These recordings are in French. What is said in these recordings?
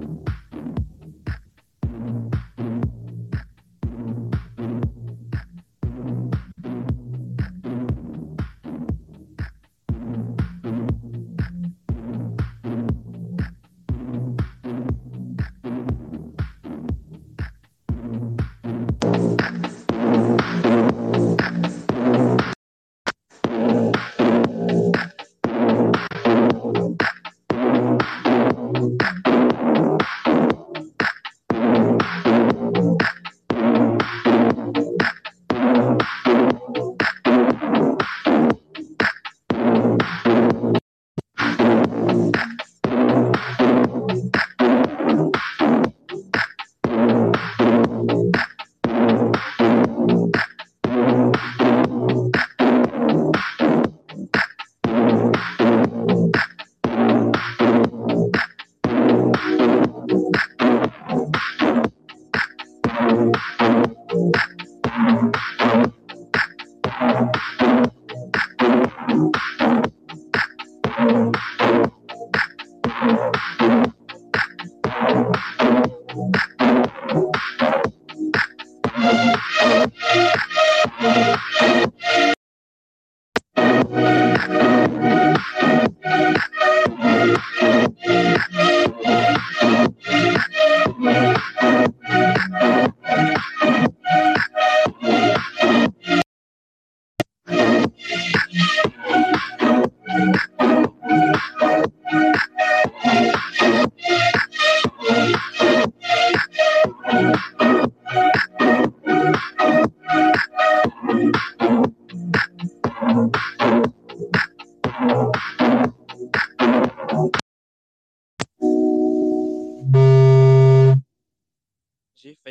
you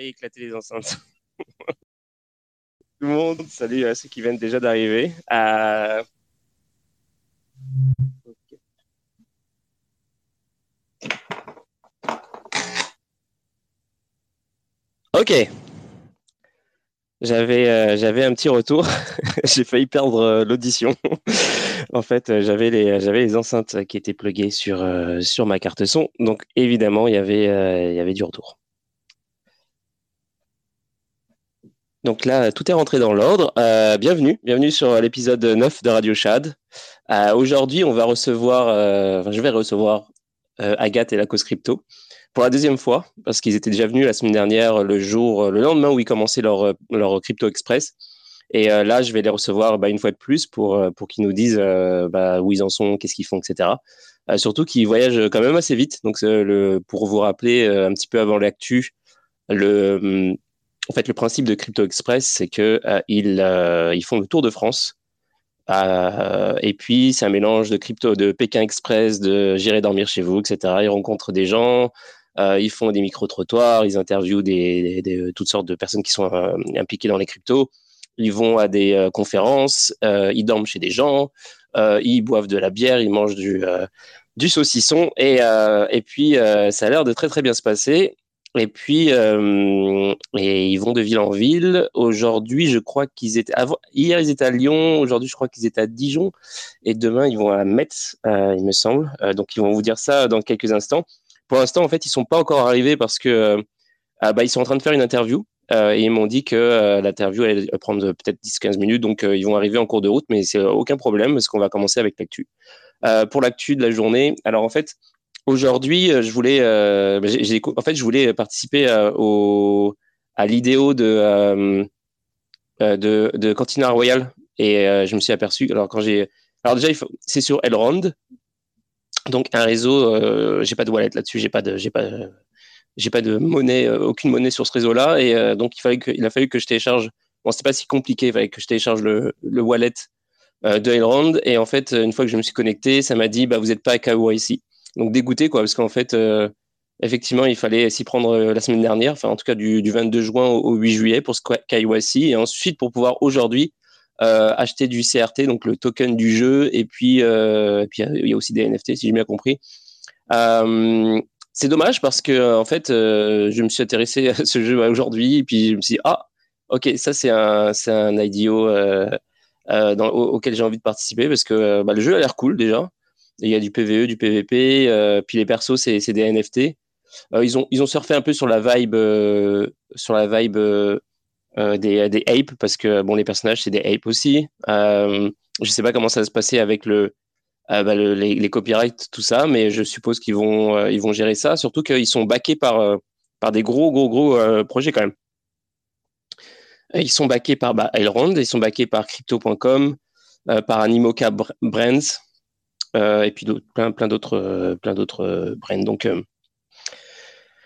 éclater les enceintes. Tout le monde, salut à ceux qui viennent déjà d'arriver. Euh, ok. J'avais euh, j'avais un petit retour. J'ai failli perdre euh, l'audition. en fait, j'avais les les enceintes qui étaient pluguées sur sur ma carte son. Donc évidemment, il y avait y avait du retour. Donc là, tout est rentré dans l'ordre. Euh, bienvenue, bienvenue sur l'épisode 9 de Radio Chad. Euh, aujourd'hui, on va recevoir, euh, je vais recevoir Agathe et la crypto pour la deuxième fois, parce qu'ils étaient déjà venus la semaine dernière, le jour, le lendemain où ils commençaient leur, leur crypto express. Et là, je vais les recevoir bah, une fois de plus pour, pour qu'ils nous disent bah, où ils en sont, qu'est-ce qu'ils font, etc. surtout qu'ils voyagent quand même assez vite. Donc, le, pour vous rappeler un petit peu avant l'actu, le hum, en fait, le principe de Crypto Express, c'est euh, euh, ils, font le tour de France. Euh, et puis, c'est un mélange de crypto, de Pékin Express, de J'irai dormir chez vous, etc. Ils rencontrent des gens, ils font des micro-trottoirs, ils interviewent des, toutes sortes de personnes qui sont impliquées dans les cryptos. Ils vont à des conférences, ils dorment chez des gens, ils boivent de la bière, ils mangent du, saucisson. Et, et puis, ça a l'air de très, très bien se passer. Et puis, euh, et ils vont de ville en ville. Aujourd'hui, je crois qu'ils étaient. Hier, ils étaient à Lyon. Aujourd'hui, je crois qu'ils étaient à Dijon. Et demain, ils vont à Metz, euh, il me semble. Euh, donc, ils vont vous dire ça dans quelques instants. Pour l'instant, en fait, ils sont pas encore arrivés parce que ah, bah, ils sont en train de faire une interview. et ils m'ont dit que l'interview allait prendre peut-être 10-15 minutes. Donc, ils vont arriver en cours de route, mais c'est aucun problème parce qu'on va commencer avec l'actu. pour l'actu de la journée, alors en fait, Aujourd'hui, euh, je voulais, euh, en fait, je voulais participer euh, au, à l'idéo de, de, de Cantina Royal et je me suis aperçu. Alors quand j'ai, alors déjà, c'est sur Elrond, donc un réseau. j'ai pas de wallet là-dessus, j'ai pas de, j'ai pas, j'ai pas de monnaie, aucune monnaie sur ce réseau-là, et donc il a fallu que je télécharge. Bon, c'est pas si compliqué, il fallait que je télécharge le, le wallet de Elrond, et en fait, une fois que je me suis connecté, ça m'a dit, bah, vous n'êtes pas à KYC. Donc dégoûté, quoi, parce qu'en fait, euh, effectivement, il fallait s'y prendre euh, la semaine dernière, enfin en tout cas du, 22 juin au, 8 juillet pour ce KYC, et ensuite pour pouvoir aujourd'hui euh, acheter du CRT, donc le token du jeu, et puis, puis il y a aussi des NFT, si j'ai bien compris. c'est dommage parce que en fait, je me suis intéressé à ce jeu aujourd'hui, et puis je me suis dit, ah, ok, ça c'est un, c'est un IDO dans, auquel j'ai envie de participer parce que bah, le jeu a l'air cool déjà. Il y a du PVE, du PVP, euh, puis les persos, c'est des NFT. ils ont ils ont surfé un peu sur la vibe sur la vibe des, des apes parce que bon les personnages c'est des apes aussi. je sais pas comment ça va se passer avec le bah, les, copyrights, tout ça, mais je suppose qu'ils vont, vont gérer ça, surtout qu'ils sont backés par, par des gros, gros, gros projets quand même. Ils sont backés par bah, Elrond, ils sont backés par Crypto.com, par Animoca Brands, et puis plein, plein d'autres, plein d'autres brands. Donc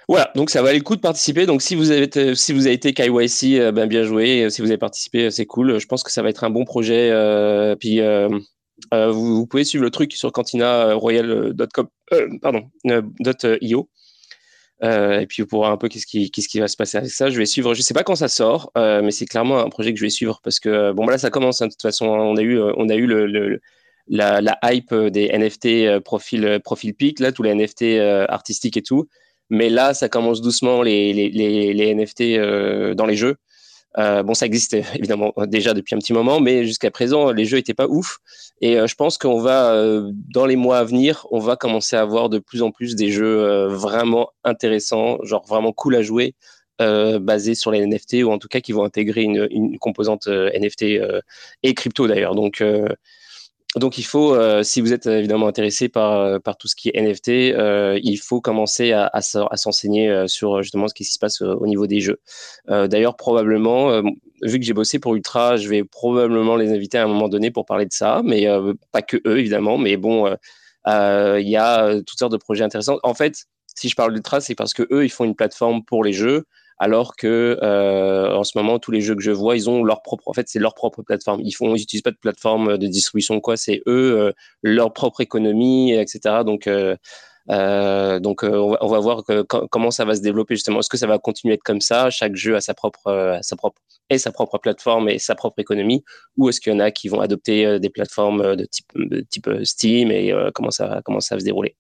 voilà, donc ça valait le coup de participer. Donc si vous avez, si vous avez été KYC, ben bien joué. Si vous avez participé, c'est cool. Je pense que ça va être un bon projet. puis euh, vous, pouvez suivre le truc sur cantinaroyal.com, euh, pardon, .io. Euh, et puis pour voir un peu qu'est-ce qui, qu'est-ce qui va se passer avec ça. Je vais suivre, je sais pas quand ça sort, mais c'est clairement un projet que je vais suivre parce que bon là ça commence hein, de toute façon. On a eu, on a eu le, la, la, hype des NFT profil profil pic là, tous les NFT artistiques et tout. Mais là ça commence doucement les les, les, NFT dans les jeux. Euh, bon, ça existe évidemment déjà depuis un petit moment, mais jusqu'à présent, les jeux étaient pas ouf. Et euh, je pense qu'on va, euh, dans les mois à venir, on va commencer à avoir de plus en plus des jeux vraiment intéressants, genre vraiment cool à jouer, basés sur les NFT ou en tout cas qui vont intégrer une, une composante NFT et crypto d'ailleurs. Donc donc il faut, euh, si vous êtes évidemment intéressé par, euh, par tout ce qui est NFT, euh, il faut commencer à, à, s'enseigner sur justement ce qui se passe au niveau des jeux. D'ailleurs, probablement, vu que j'ai bossé pour Ultra, je vais probablement les inviter à un moment donné pour parler de ça, mais pas que eux évidemment. Mais bon, il y a toutes sortes de projets intéressants. En fait, si je parle d'Ultra, c'est parce que eux, ils font une plateforme pour les jeux alors que euh, en ce moment tous les jeux que je vois ils ont leur propre en fait c'est leur propre plateforme. Ils font ils utilisent pas de plateforme de distribution quoi c'est eux euh, leur propre économie etc donc euh, euh, donc on va, on, va, voir comment ça va se développer justement. Est-ce que ça va continuer à être comme ça? Chaque jeu a sa propre, sa propre et sa propre plateforme et sa propre économie, ou est-ce qu'il y en a qui vont adopter des plateformes de type, Steam et comment ça comment ça va se dérouler?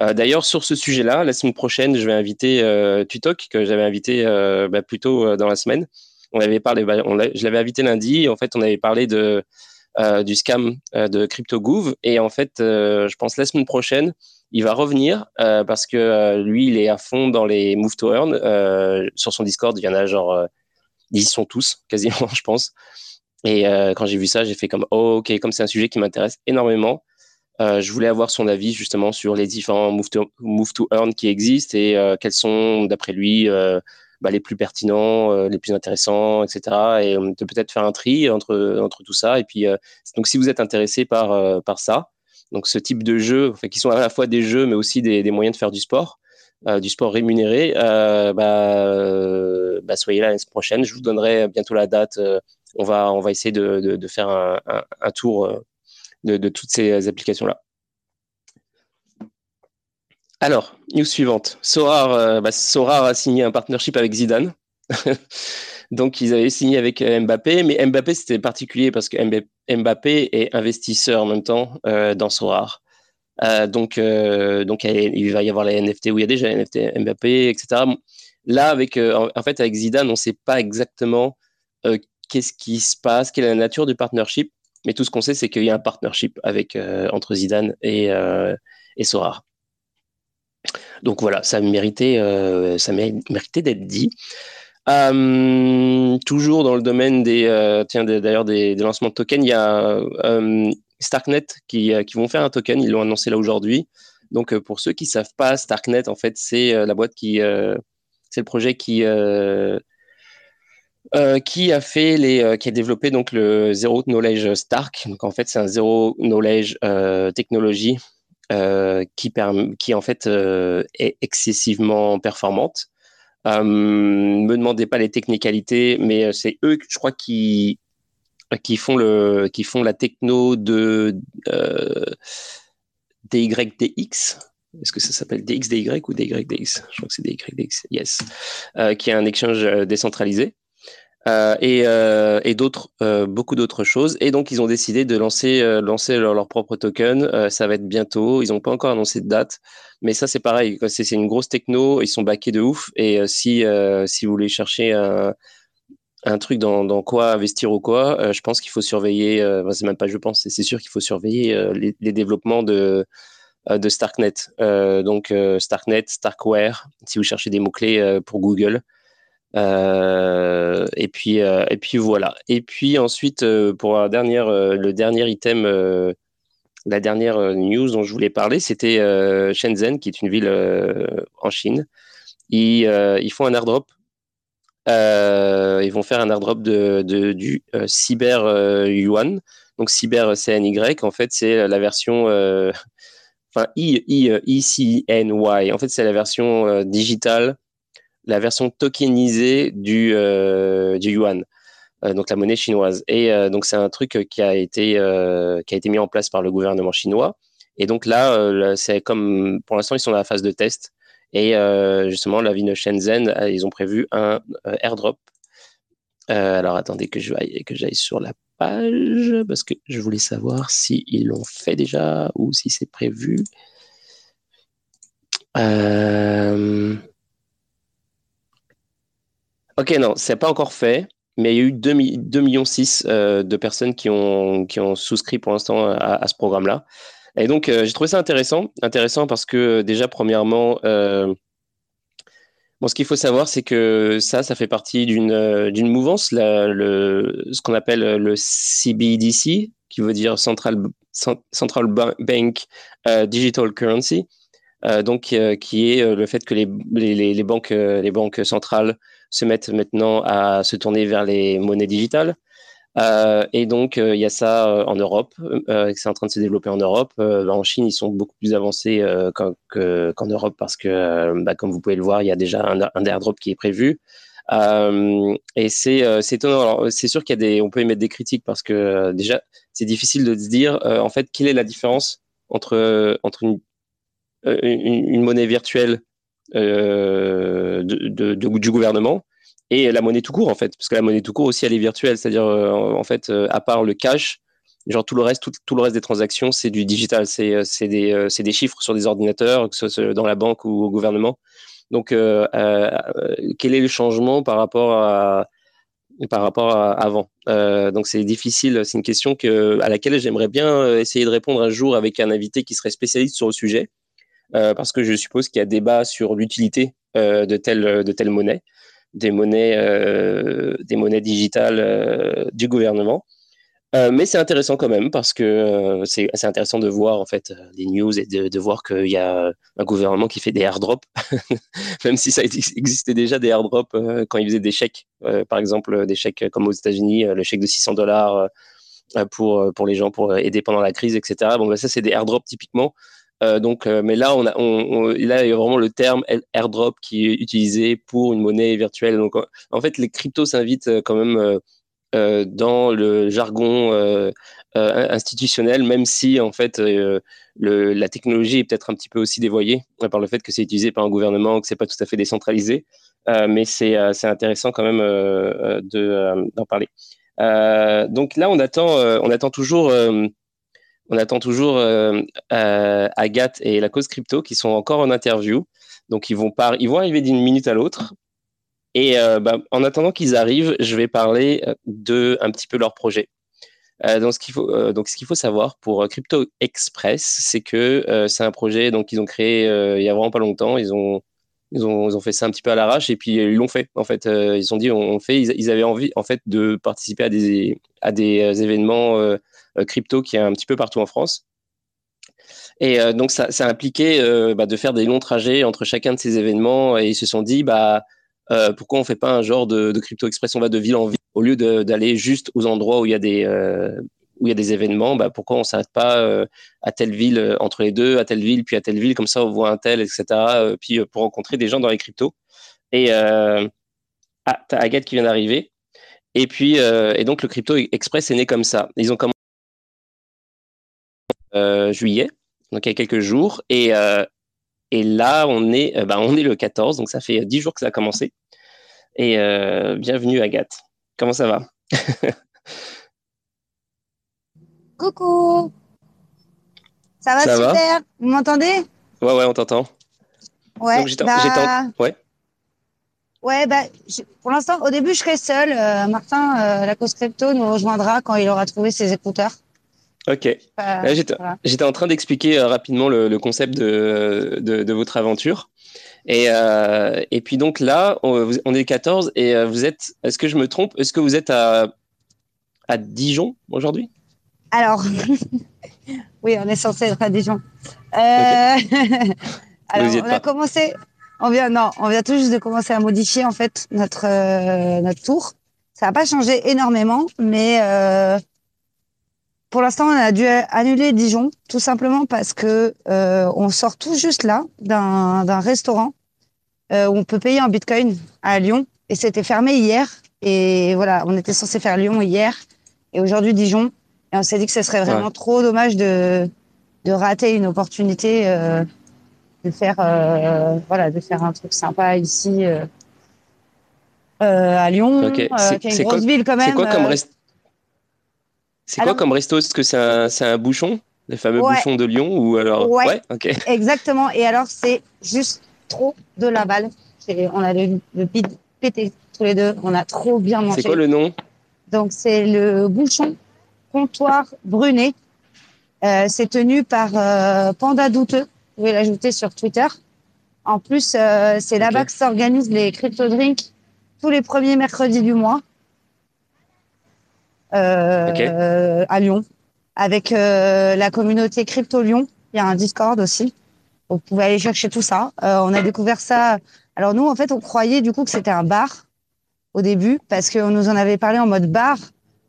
D'ailleurs sur ce sujet-là, la semaine prochaine, je vais inviter Tutok que j'avais invité bah, plus tôt dans la semaine. On avait parlé, bah, je l'avais invité lundi. En fait, on avait parlé de du scam de CryptoGouv et en fait, je pense la semaine prochaine il va revenir euh, parce que euh, lui, il est à fond dans les Move to Earn. Euh, sur son Discord, il y en a genre, ils sont tous, quasiment, je pense. Et quand j'ai vu ça, j'ai fait comme, oh, ok, comme c'est un sujet qui m'intéresse énormément, je voulais avoir son avis justement sur les différents Move to, move to Earn qui existent et quels sont, d'après lui, bah, les plus pertinents, les plus intéressants, etc. Et de peut-être faire un tri entre, entre tout ça. Et puis, donc, si vous êtes intéressé par, par ça, donc ce type de jeux, qui sont à la fois des jeux, mais aussi des, moyens de faire du sport, euh, du sport rémunéré, euh, bah, euh, bah, soyez là la semaine prochaine. Je vous donnerai bientôt la date. on, va, on va essayer de, faire un, tour de, toutes ces applications-là. Alors, news suivante. Sorar, bah, Sorar a signé un partnership avec Zidane. Donc, ils avaient signé avec euh, Mbappé, mais Mbappé, c'était particulier parce que Mbappé est investisseur en même temps euh, dans Sorar. Euh, donc, donc, il va y avoir les NFT où il y a déjà les NFT Mbappé, etc. Là, avec, en fait, avec Zidane, on ne sait pas exactement qu'est-ce qui se passe, quelle est la nature du partnership, mais tout ce qu'on sait, c'est qu'il y a un partnership entre Zidane et, et Sorar. Donc voilà, ça méritait, ça méritait d'être dit. Euh, toujours dans le domaine des, euh, tiens, d'ailleurs des, lancements de tokens, il y a euh, Starknet qui, qui, vont faire un token. Ils l'ont annoncé là aujourd'hui. Donc pour ceux qui savent pas, Starknet en fait c'est la boîte qui, c'est le projet qui qui a fait les, qui a développé donc le Zero Knowledge Stark. Donc en fait, c'est un Zero Knowledge euh, technologie euh, qui, en fait est excessivement performante. Euh, me demandez pas les technicalités, mais euh, c'est eux, je crois, qui qui font le qui font la techno de euh, DYDX. Est-ce que ça s'appelle DXDY ou DYDX Je crois que c'est DYDX, yes. Euh, qui est un exchange euh, décentralisé. Euh, et, euh, et d'autres, euh, beaucoup d'autres choses. Et donc, ils ont décidé de lancer, leur, propre token. ça va être bientôt. Ils n'ont pas encore annoncé de date, mais ça, c'est pareil. C'est une grosse techno. Ils sont backés de ouf. Et si, vous voulez chercher un, truc dans, quoi investir ou quoi, je pense qu'il faut surveiller. c'est même pas, je pense, c'est sûr qu'il faut surveiller les, développements de Starknet. donc Starknet, Starkware, si vous cherchez des mots-clés pour Google. Et puis et puis voilà. Et puis ensuite pour la dernière, le dernier item, la dernière news dont je voulais parler, c'était Shenzhen, qui est une ville en Chine. Ils, ils font un airdrop euh, ils vont faire un airdrop de, de du euh, Cyber euh, Yuan. Donc Cyber CNY, en fait, c'est la version, enfin I, I, ICNY. En fait, c'est la version digitale, la version tokenisée du, du yuan. donc la monnaie chinoise. Et donc c'est un truc qui a été qui a été mis en place par le gouvernement chinois. Et donc là, c'est comme pour l'instant ils sont dans la phase de test. Et euh, justement, la ville de Shenzhen, euh, ils ont prévu un euh, airdrop. alors attendez que je que j'aille sur la page parce que je voulais savoir s'ils l'ont fait déjà ou si c'est prévu. Ok, non, c'est pas encore fait, mais il y a eu 2, 2 millions 6 de personnes qui ont, qui ont souscrit pour l'instant à, ce programme-là. Et donc, euh, j'ai trouvé ça intéressant, intéressant parce que déjà, premièrement, euh, bon, ce qu'il faut savoir, c'est que ça, ça fait partie d'une euh, d'une mouvance, le, ce qu'on appelle le CBDC, qui veut dire Central, Central Bank Digital Currency. donc, qui est le fait que les, les, les, banques, les banques centrales se mettent maintenant à se tourner vers les monnaies digitales. Euh, et donc, euh, il y a ça euh, en Europe, c'est en train de se développer en Europe. en Chine, ils sont beaucoup plus avancés qu'en Europe parce que, bah, comme vous pouvez le voir, il y a déjà un, un airdrop qui est prévu. et c'est étonnant. C'est sûr qu'il y des, peut émettre des critiques parce que déjà, c'est difficile de se dire, en fait, quelle est la différence entre, entre une, une, monnaie virtuelle de, du gouvernement. Et la monnaie tout court en fait, parce que la monnaie tout court aussi elle est virtuelle, c'est-à-dire euh, en fait euh, à part le cash, genre tout le reste, tout, le reste des transactions c'est du digital, c'est euh, des, des chiffres sur des ordinateurs, que ce soit dans la banque ou au gouvernement. Donc quel est le changement par rapport à par rapport avant? donc c'est difficile, c'est une question que, à laquelle j'aimerais bien essayer de répondre un jour avec un invité qui serait spécialiste sur le sujet, parce que je suppose qu'il y a débat sur l'utilité de telle de telle monnaie des monnaies, euh, des monnaies digitales euh, du gouvernement. Euh, mais c'est intéressant quand même parce que c'est intéressant de voir en fait les news et de, voir qu'il y a un gouvernement qui fait des airdrops, même si ça existait déjà des airdrops quand ils faisaient des chèques, par exemple des chèques comme aux États-Unis, le chèque de 600 dollars pour, pour les gens pour aider pendant la crise, etc. Bon, ben, ça c'est des airdrops typiquement. Euh, donc, euh, mais là, on a, là, il y a vraiment le terme airdrop qui est utilisé pour une monnaie virtuelle. Donc, en fait, les cryptos s'invitent euh, quand même dans le jargon institutionnel, même si en fait la technologie est peut-être un petit peu aussi dévoyée par le fait que c'est utilisé par un gouvernement, que c'est pas tout à fait décentralisé. mais c'est intéressant quand même d'en parler. donc là, on attend, on attend toujours on attend toujours euh, euh, Agathe et la cause crypto qui sont encore en interview. Donc ils vont, ils vont arriver d'une minute à l'autre. Et euh, bah, en attendant qu'ils arrivent, je vais parler de un petit peu leur projet. donc ce qu'il faut, savoir pour Crypto Express, c'est que c'est un projet donc ils ont créé il y a vraiment pas longtemps. Ils ont ils ont, ils ont fait ça un petit peu à l'arrache et puis ils l'ont fait. En fait, ils ont dit on, fait. Ils, ils, avaient envie en fait de participer à des à des événements crypto qui est un petit peu partout en France. Et euh, donc, ça, ça impliquait euh, bah, de faire des longs trajets entre chacun de ces événements. Et ils se sont dit, bah, pourquoi on fait pas un genre de, crypto express? On va de ville en ville au lieu d'aller juste aux endroits où il y a des où il y a des événements. Bah, pourquoi on s'arrête pas à telle ville entre les deux, à telle ville puis à telle ville? Comme ça on voit un tel, etc. puis pour rencontrer des gens dans les cryptos. Et ah, t'as Agathe qui vient d'arriver. Et puis et donc le crypto express est né comme ça. Ils ont commencé euh, juillet, donc il y a quelques jours. Et, euh, et là, on est, euh, bah, on est le 14, donc ça fait 10 jours que ça a commencé. Et bienvenue Agathe. Comment ça va? Coucou Ça va super Vous m'entendez? Ouais, ouais, on t'entend. Ouais, bah... ouais. Ouais, bah, pour l'instant, au début, je serai seule. Martin, la cause crypto, nous rejoindra quand il aura trouvé ses écouteurs. Ok. J'étais en train d'expliquer rapidement le, concept de, de, votre aventure. Et, et puis donc là, on, on est 14 et vous êtes, est-ce que je me trompe? Est-ce que vous êtes à, à Dijon aujourd'hui? Alors, oui, on est censé être à Dijon. Euh, alors, on a commencé, on vient, non, on vient tout juste de commencer à modifier en fait notre euh, notre tour. Ça n'a pas changé énormément, mais euh, pour l'instant, on a dû annuler Dijon, tout simplement parce que on sort tout juste là d'un restaurant où on peut payer en Bitcoin à Lyon, et c'était fermé hier. Et voilà, on était censé faire Lyon hier, et aujourd'hui Dijon. Et on s'est dit que ce serait vraiment trop dommage de, de rater une opportunité euh, de faire euh, voilà de faire un truc sympa ici euh, euh à Lyon, okay. euh, qui est une grosse ville quand même. C'est quoi comme reste C'est quoi comme resto? Est-ce que c'est un, un, bouchon, le fameux bouchon de Lyon ou alors Ouais, ouais exactement. Et alors c'est juste trop de la balle. On a le, le pété tous les deux. On a trop bien mangé. C'est quoi le nom? Donc, c'est le bouchon comptoir Brunet. Euh, c'est tenu par euh, Panda Douteux. Vous pouvez l'ajouter sur Twitter. En plus, euh, c'est là-bas que s'organisent les crypto drinks tous les premiers mercredis du mois euh, à Lyon, avec euh, la communauté Crypto Lyon. Il y a un Discord aussi. Vous pouvez aller chercher tout ça. Euh, on a découvert ça. Alors nous, en fait, on croyait du coup que c'était un bar au début parce qu'on nous en avait parlé en mode bar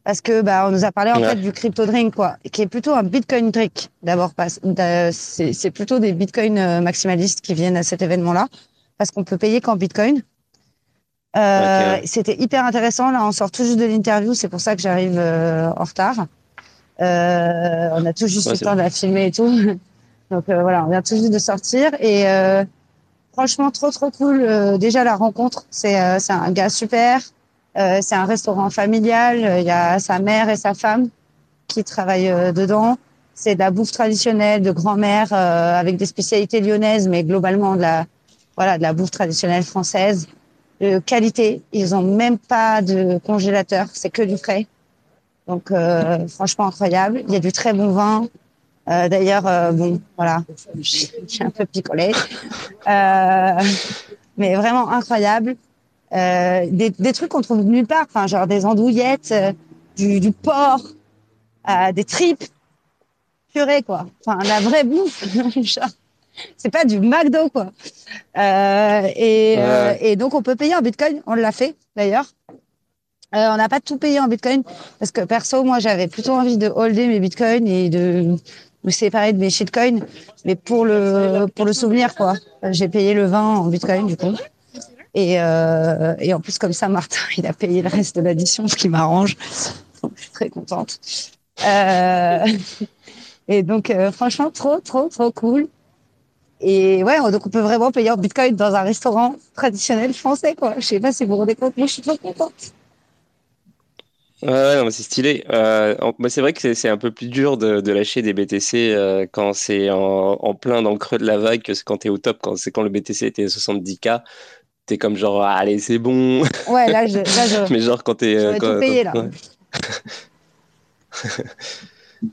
parce que bah on nous a parlé en fait du crypto drink quoi qui est plutôt un bitcoin drink d'abord c'est plutôt des bitcoins euh, maximalistes qui viennent à cet événement là parce qu'on peut payer qu'en bitcoin euh, c'était hyper intéressant là on sort tout juste de l'interview c'est pour ça que j'arrive euh, en retard euh, on a tout juste le temps de la filmer et tout donc euh, voilà on vient tout juste de sortir et Franchement, trop trop cool. Euh, déjà la rencontre, c'est euh, c'est un gars super. Euh, c'est un restaurant familial. Il y a sa mère et sa femme qui travaillent dedans. C'est de la bouffe traditionnelle de grand-mère avec des spécialités lyonnaises, mais globalement de la voilà de la bouffe traditionnelle française de qualité. Ils ont même pas de congélateur, c'est que du frais. Donc franchement incroyable. Il y a du très bon vin. Euh, D'ailleurs, euh, bon, voilà, j'ai un peu picolé, euh, mais vraiment incroyable. Euh, des, des, trucs qu'on trouve nulle part, enfin genre des andouillettes, euh, du, du, porc, des tripes, purée quoi. Enfin la vraie bouffe. c'est pas du McDo quoi. et, et donc on peut payer en Bitcoin, on l'a fait d'ailleurs. Euh, on n'a pas tout payé en Bitcoin parce que perso, moi, j'avais plutôt envie de holder mes Bitcoins et de me séparer de mes shitcoins, mais pour le pour le souvenir quoi. J'ai payé le vin en bitcoin du coup. Et, euh, et en plus comme ça, Martin, il a payé le reste de l'addition, ce qui m'arrange. je suis très contente. Euh, et donc euh, franchement, trop trop trop cool. Et ouais, donc on peut vraiment payer en bitcoin dans un restaurant traditionnel français quoi. Je sais pas si vous vous rendez compte, moi je suis trop contente. Ouais, c'est stylé. Euh, c'est vrai que c'est un peu plus dur de, lâcher des BTC euh, quand c'est en, plein dans le creux de la vague que quand t'es au top. Quand c'est quand le BTC était à 70K, t'es comme genre, ah, allez, c'est bon. Ouais, là, je, là, je Mais genre quand t'es. Euh, tout payé, là.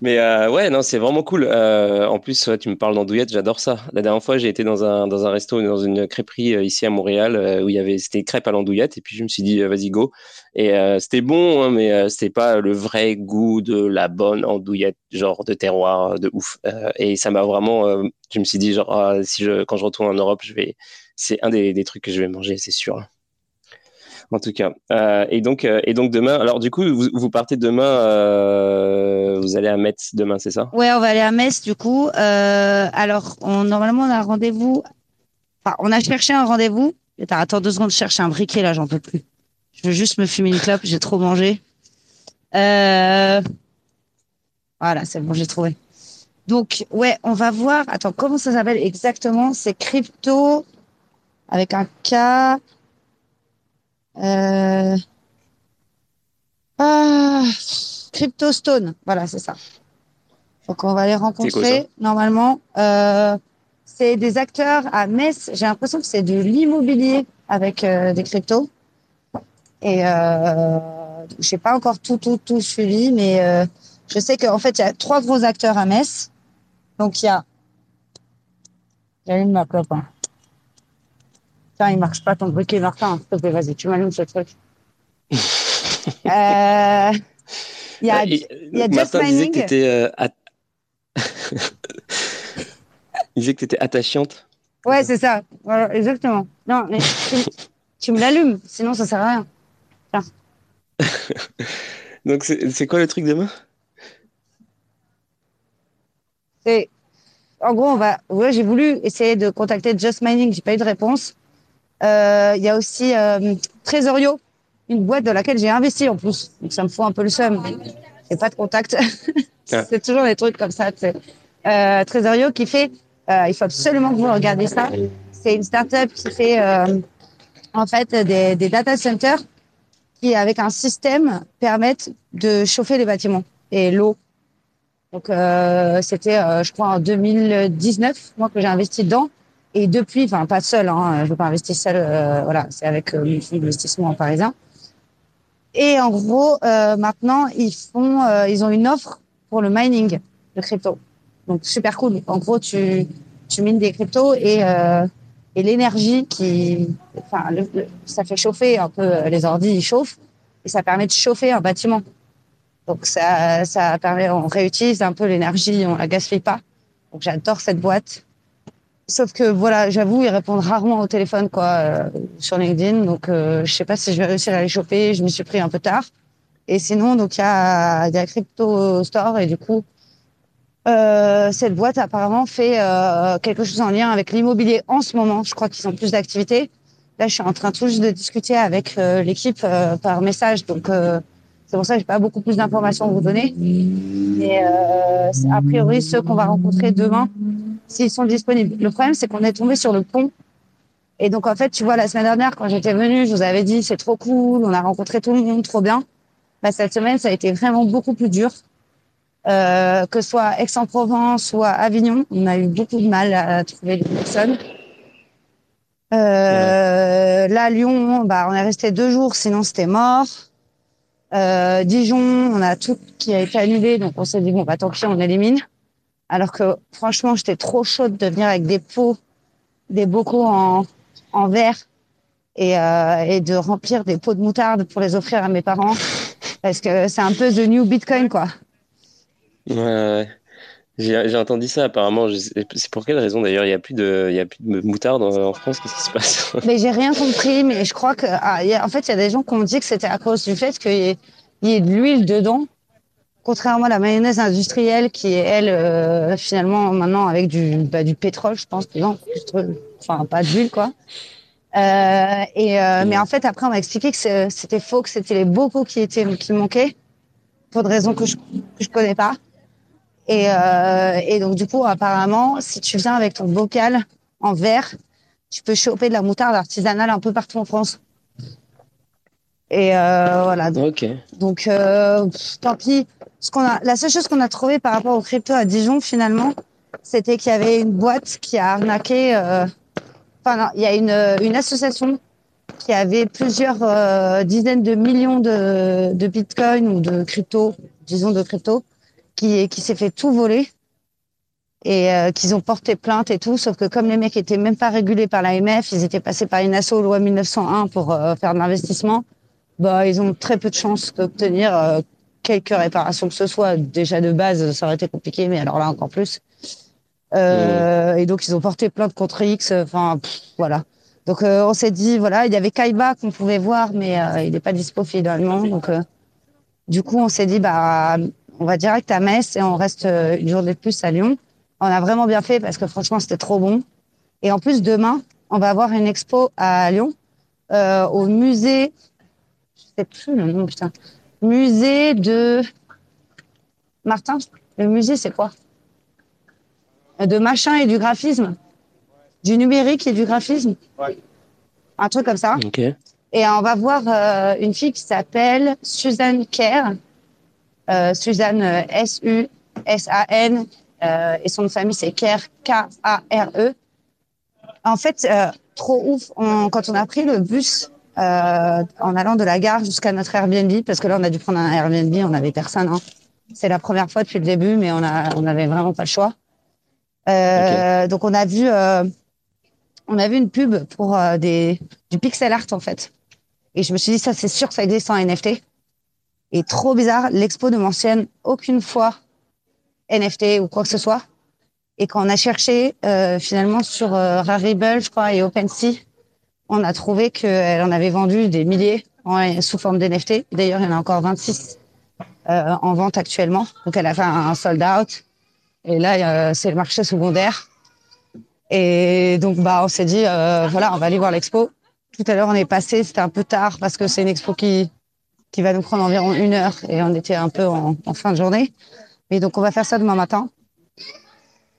Mais euh, ouais, non, c'est vraiment cool. Euh, en plus, tu me parles d'andouillettes, j'adore ça. La dernière fois, j'ai été dans un, dans un resto, dans une crêperie euh, ici à Montréal, où il y avait, c'était crêpes à l'andouillette, et puis je me suis dit, vas-y, go. Et c'était bon, hein, mais c'était pas le vrai goût de la bonne andouillette, genre de terroir, de ouf. et ça m'a vraiment, je me suis dit, genre, ah, si je, quand je retourne en Europe, je vais, c'est un des, des trucs que je vais manger, c'est sûr en tout cas. Euh, et donc, euh, et donc demain. Alors du coup, vous, vous partez demain. Euh, vous allez à Metz demain, c'est ça? Ouais, on va aller à Metz du coup. Alors, normalement, on a rendez-vous. Enfin, on a cherché un rendez-vous. Attends deux secondes, je cherche un briquet là, j'en peux plus. Je veux juste me fumer une clope. J'ai trop mangé. Voilà, c'est bon, j'ai trouvé. Donc, ouais, on va voir. Attends, comment ça s'appelle exactement? C'est crypto avec un K. Euh... Ah, Cryptostone, voilà, c'est ça. Donc on va les rencontrer normalement. Euh, c'est des acteurs à Metz. J'ai l'impression que c'est de l'immobilier avec euh, des cryptos. Et euh, j'ai pas encore tout tout tout suivi, mais euh, Je sais qu'en fait, il y a trois gros acteurs à Metz. Donc, il y a. J'allume ma clope. Hein. Tiens, il marche pas ton briquet, Martin. S'il te plaît, vas-y, tu m'allumes ce truc. euh... Y a, il y a Just Martin disait que t'étais, euh, at... disait que tu étais attachante. Ouais, c'est ça. Voilà, exactement. Non, mais tu, tu me l'allumes, sinon ça sert à rien. Donc, c'est quoi le truc demain? C'est. En gros, on va. Ouais, j'ai voulu essayer de contacter Just Mining, j'ai pas eu de réponse. Euh, Il y a aussi euh, Tresorio, une boîte dans laquelle j'ai investi en plus. Donc ça me fout un peu le seum. J'ai pas de contact. Ah. c'est toujours des trucs comme ça. Euh, Tresorio qui fait. Euh, il faut absolument que vous regardiez ça. C'est une startup qui fait euh, en fait des, des data centers qui, avec un système, permettent de chauffer les bâtiments et l'eau. Donc, euh, c'était, je crois, en 2019, moi, que j'ai investi dedans. Et depuis, enfin, pas seul, hein, je ne veux pas investir seul, euh, voilà, c'est avec euh, l'investissement parisien. Et en gros, euh, maintenant, ils font, euh, ils ont une offre pour le mining de crypto. Donc, super cool. En gros, tu, tu mines des cryptos et et l'énergie qui, enfin, le, ça fait chauffer un peu les ordi, ils chauffent et ça permet de chauffer un bâtiment. Donc ça, ça permet, on réutilise un peu l'énergie, on la gaspille pas. Donc j'adore cette boîte. Sauf que voilà, j'avoue, ils répondent rarement au téléphone quoi euh, sur LinkedIn. Donc euh, je sais pas si je vais réussir à les choper. Je me suis pris un peu tard. Et sinon, donc il y a, y Crypto Store et du coup, euh, cette boîte apparemment fait euh, quelque chose en lien avec l'immobilier en ce moment. Je crois qu'ils ont plus d'activités. Là, je suis en train tout juste de discuter avec euh, l'équipe euh, par message, donc c'est pour ça que j'ai pas beaucoup plus d'informations à vous donner. Mais a priori, ceux qu'on va rencontrer demain, s'ils sont disponibles. Le problème, c'est qu'on est tombé sur le pont. Et donc, en fait, tu vois, la semaine dernière, quand j'étais venue, je vous avais dit, c'est trop cool, on a rencontré tout le monde, trop bien. Bah, cette semaine, ça a été vraiment beaucoup plus dur. Euh, que ce soit Aix-en-Provence à Avignon, on a eu beaucoup de mal à trouver des personnes. Euh, Là, Lyon, bah, on est resté deux jours, sinon c'était mort. Euh, Dijon, on a tout qui a été annulé, donc on s'est dit bon bah tant pis, on élimine. Alors que franchement, j'étais trop chaude de venir avec des pots, des bocaux en, en verre et, euh, et de remplir des pots de moutarde pour les offrir à mes parents, parce que c'est un peu the new Bitcoin quoi. Ouais, J'ai entendu ça apparemment. C'est pour quelle raison d'ailleurs? Il n'y a, plus de, il y a plus de moutarde en, France Qu'est-ce qui se passe? Mais j'ai rien compris. Mais je crois que. Ah, en fait, il y a des gens qui ont dit que c'était à cause du fait qu'il y, ait de l'huile dedans. Contrairement à la mayonnaise industrielle qui est, elle, euh, finalement, maintenant avec du, bah, du pétrole, je pense, dedans. Enfin, pas d'huile, quoi. Euh, et, euh, Mais en fait, après, on m'a expliqué que c'était faux, que c'était les bocaux qui, étaient, qui manquaient, pour des raisons que je ne connais pas. Et, euh, et donc, du coup, apparemment, si tu viens avec ton bocal en verre, tu peux choper de la moutarde artisanale un peu partout en France. Et euh, voilà. Donc, donc euh, tant pis. Ce qu'on a, la seule chose qu'on a trouvé par rapport au crypto à Dijon, finalement, c'était qu'il y avait une boîte qui a arnaqué. Euh, enfin, non, il y a une, une association qui avait plusieurs dizaines de millions de, de bitcoins ou de crypto, disons de crypto, qui, qui s'est fait tout voler et euh, qu'ils ont porté plainte et tout, sauf que comme les mecs étaient même pas régulés par l'AMF, ils étaient passés par une asso loi 1901 pour euh, faire de l'investissement, bah ils ont très peu de chances d'obtenir euh, quelques réparations que ce soit. Déjà de base, ça aurait été compliqué, mais alors là encore plus. Euh, mmh. Et donc ils ont porté plainte contre X. Enfin voilà. Donc on s'est dit voilà, il y avait Kaiba qu'on pouvait voir, mais il n'est pas dispo finalement. Donc du coup on s'est dit bah on va direct à Metz et on reste euh, une journée de plus à Lyon. On a vraiment bien fait parce que franchement, c'était trop bon. Et en plus, demain, on va avoir une expo à Lyon euh, au musée, je sais plus le nom, putain, musée de Martin. Le musée, c'est quoi? De machin et du graphisme, du numérique et du graphisme. Ouais. Un truc comme ça. Okay. Et on va voir euh, une fille qui s'appelle Suzanne Kerr, euh, Suzanne euh, S-U-S-A-N euh, et son famille c'est Kerr K-A-R-E. En fait, trop ouf. On, quand on a pris le bus en allant de la gare jusqu'à notre Airbnb, parce que là on a dû prendre un Airbnb, on n'avait personne. Hein. C'est la première fois depuis le début, mais on a, on avait vraiment pas le choix. Euh, Donc on a vu, euh, on a vu une pub pour euh, des du pixel art en fait. Et je me suis dit ça, c'est sûr que ça existe en NFT. Et trop bizarre, l'expo ne mentionne aucune fois NFT ou quoi que ce soit. Et quand on a cherché euh, finalement sur euh, Rarible, je crois, et OpenSea, on a trouvé qu'elle en avait vendu des milliers en, sous forme d'NFT. D'ailleurs, il y en a encore 26 euh, en vente actuellement. Donc, elle a fait un, sold out. Et là, euh, c'est le marché secondaire. Et donc, bah, on s'est dit, euh, voilà, on va aller voir l'expo. Tout à l'heure, on est passé, c'était un peu tard parce que c'est une expo qui, qui va nous prendre environ une heure et on était un peu en, en fin de journée. Mais donc, on va faire ça demain matin.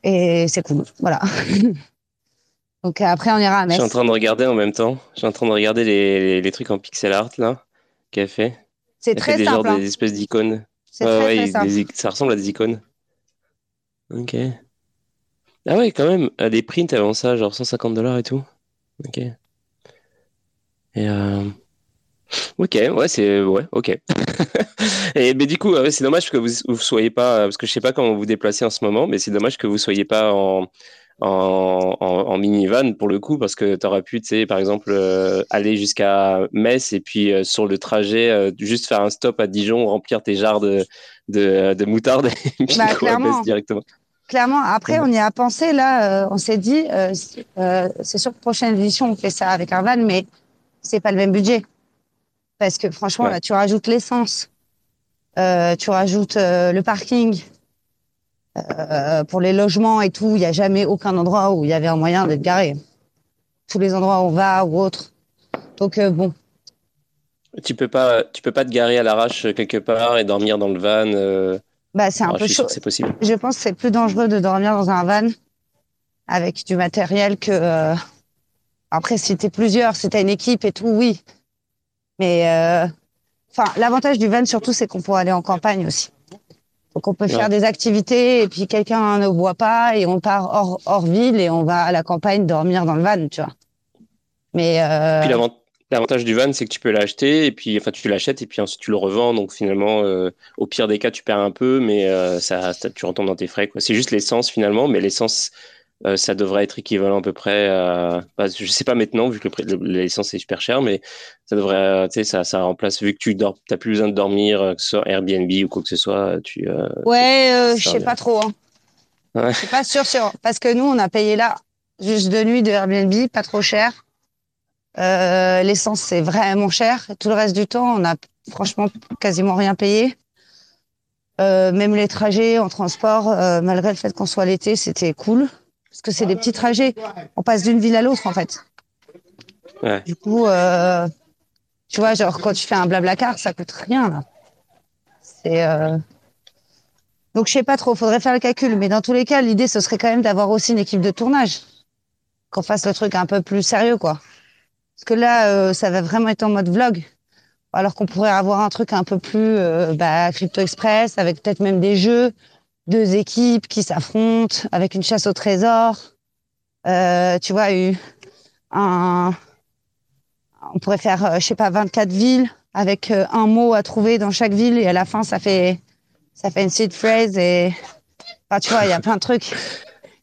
Et c'est cool. Voilà. Donc après, on ira à Metz. Je suis en train de regarder en même temps. Je suis en train de regarder les, les, les trucs en pixel art là qu'elle fait. C'est très fait des simple. genres hein. des espèces d'icônes. C'est Ouais, très, ouais, très des simple. ic- ça ressemble à des icônes. Ok. Ah ouais, quand même. Euh, Des prints avant ça, genre 150 dollars et tout. Ok. Et euh... Ok, ouais, c'est ouais, ok. et mais du coup, c'est dommage que vous vous soyez pas, parce que je sais pas comment vous vous déplacez en ce moment, mais c'est dommage que vous soyez pas en en, en, en minivan pour le coup, parce que tu aurais pu, tu sais, par exemple, euh, aller jusqu'à Metz et puis euh, sur le trajet, euh, juste faire un stop à Dijon, remplir tes jarres de de, de moutarde et puis Bah, go à clairement. Metz directement. Clairement, après, on y a pensé, là, on s'est dit, c'est c'est sûr que prochaine édition, on fait ça avec un van, mais c'est pas le même budget. Parce que franchement, Ouais. là, tu rajoutes l'essence, euh, tu rajoutes euh, le parking, euh, pour les logements et tout, il n'y a jamais aucun endroit où il y avait un moyen d'être garé. Tous les endroits où on va ou autre. Donc, bon, Tu peux pas, tu peux pas te garer à l'arrache quelque part et dormir dans le van. bah, c'est un peu je suis sûr chaud. que c'est possible. Je pense que c'est plus dangereux de dormir dans un van avec du matériel que. Après, si t'es plusieurs, si t'as une équipe et tout, oui. Mais euh, enfin, l'avantage du van surtout, c'est qu'on peut aller en campagne aussi. Donc on peut Ouais. faire des activités et puis quelqu'un ne voit pas et on part hors, hors ville et on va à la campagne dormir dans le van, tu vois. Mais euh, Puis l'avant- l'avantage du van, c'est que tu peux l'acheter et puis, enfin, tu l'achètes et puis ensuite tu le revends. Donc finalement, euh, au pire des cas, tu perds un peu, mais euh, ça, ça- tu retombes dans tes frais, quoi. C'est juste l'essence finalement, mais l'essence, euh, ça devrait être équivalent à peu près à, bah, je sais pas maintenant vu que le de est super cher, mais ça devrait, euh, tu sais, ça, ça remplace vu que tu dors, t'as plus besoin de dormir, euh, que ce soit Airbnb ou quoi que ce soit, tu, euh, ouais, je sais pas trop. Hein. Ouais. Je suis pas sûre. Parce que nous, on a payé là juste deux nuits de Airbnb, pas trop cher. Euh, L'essence, c'est vraiment cher. Tout le reste du temps, on a franchement quasiment rien payé. Euh, même les trajets en transport, euh, malgré le fait qu'on soit l'été, c'était cool. Parce que c'est des petits trajets. On passe d'une ville à l'autre, en fait. Ouais. Du coup, euh, tu vois, genre, quand tu fais un blabla car, ça coûte rien, là. C'est, euh... Donc, je sais pas trop, faudrait faire le calcul. Mais dans tous les cas, l'idée, ce serait quand même d'avoir aussi une équipe de tournage. Qu'on fasse le truc un peu plus sérieux, quoi. Parce que là, euh, ça va vraiment être en mode vlog. Alors qu'on pourrait avoir un truc un peu plus bah, Crypto Express, avec peut-être même des jeux, deux équipes qui s'affrontent, avec une chasse au trésor. Euh, tu vois, on pourrait faire, euh, je sais pas, 24 villes avec euh, un mot à trouver dans chaque ville et à la fin, ça fait, ça fait une seed phrase et, enfin, tu vois, il y a plein de trucs.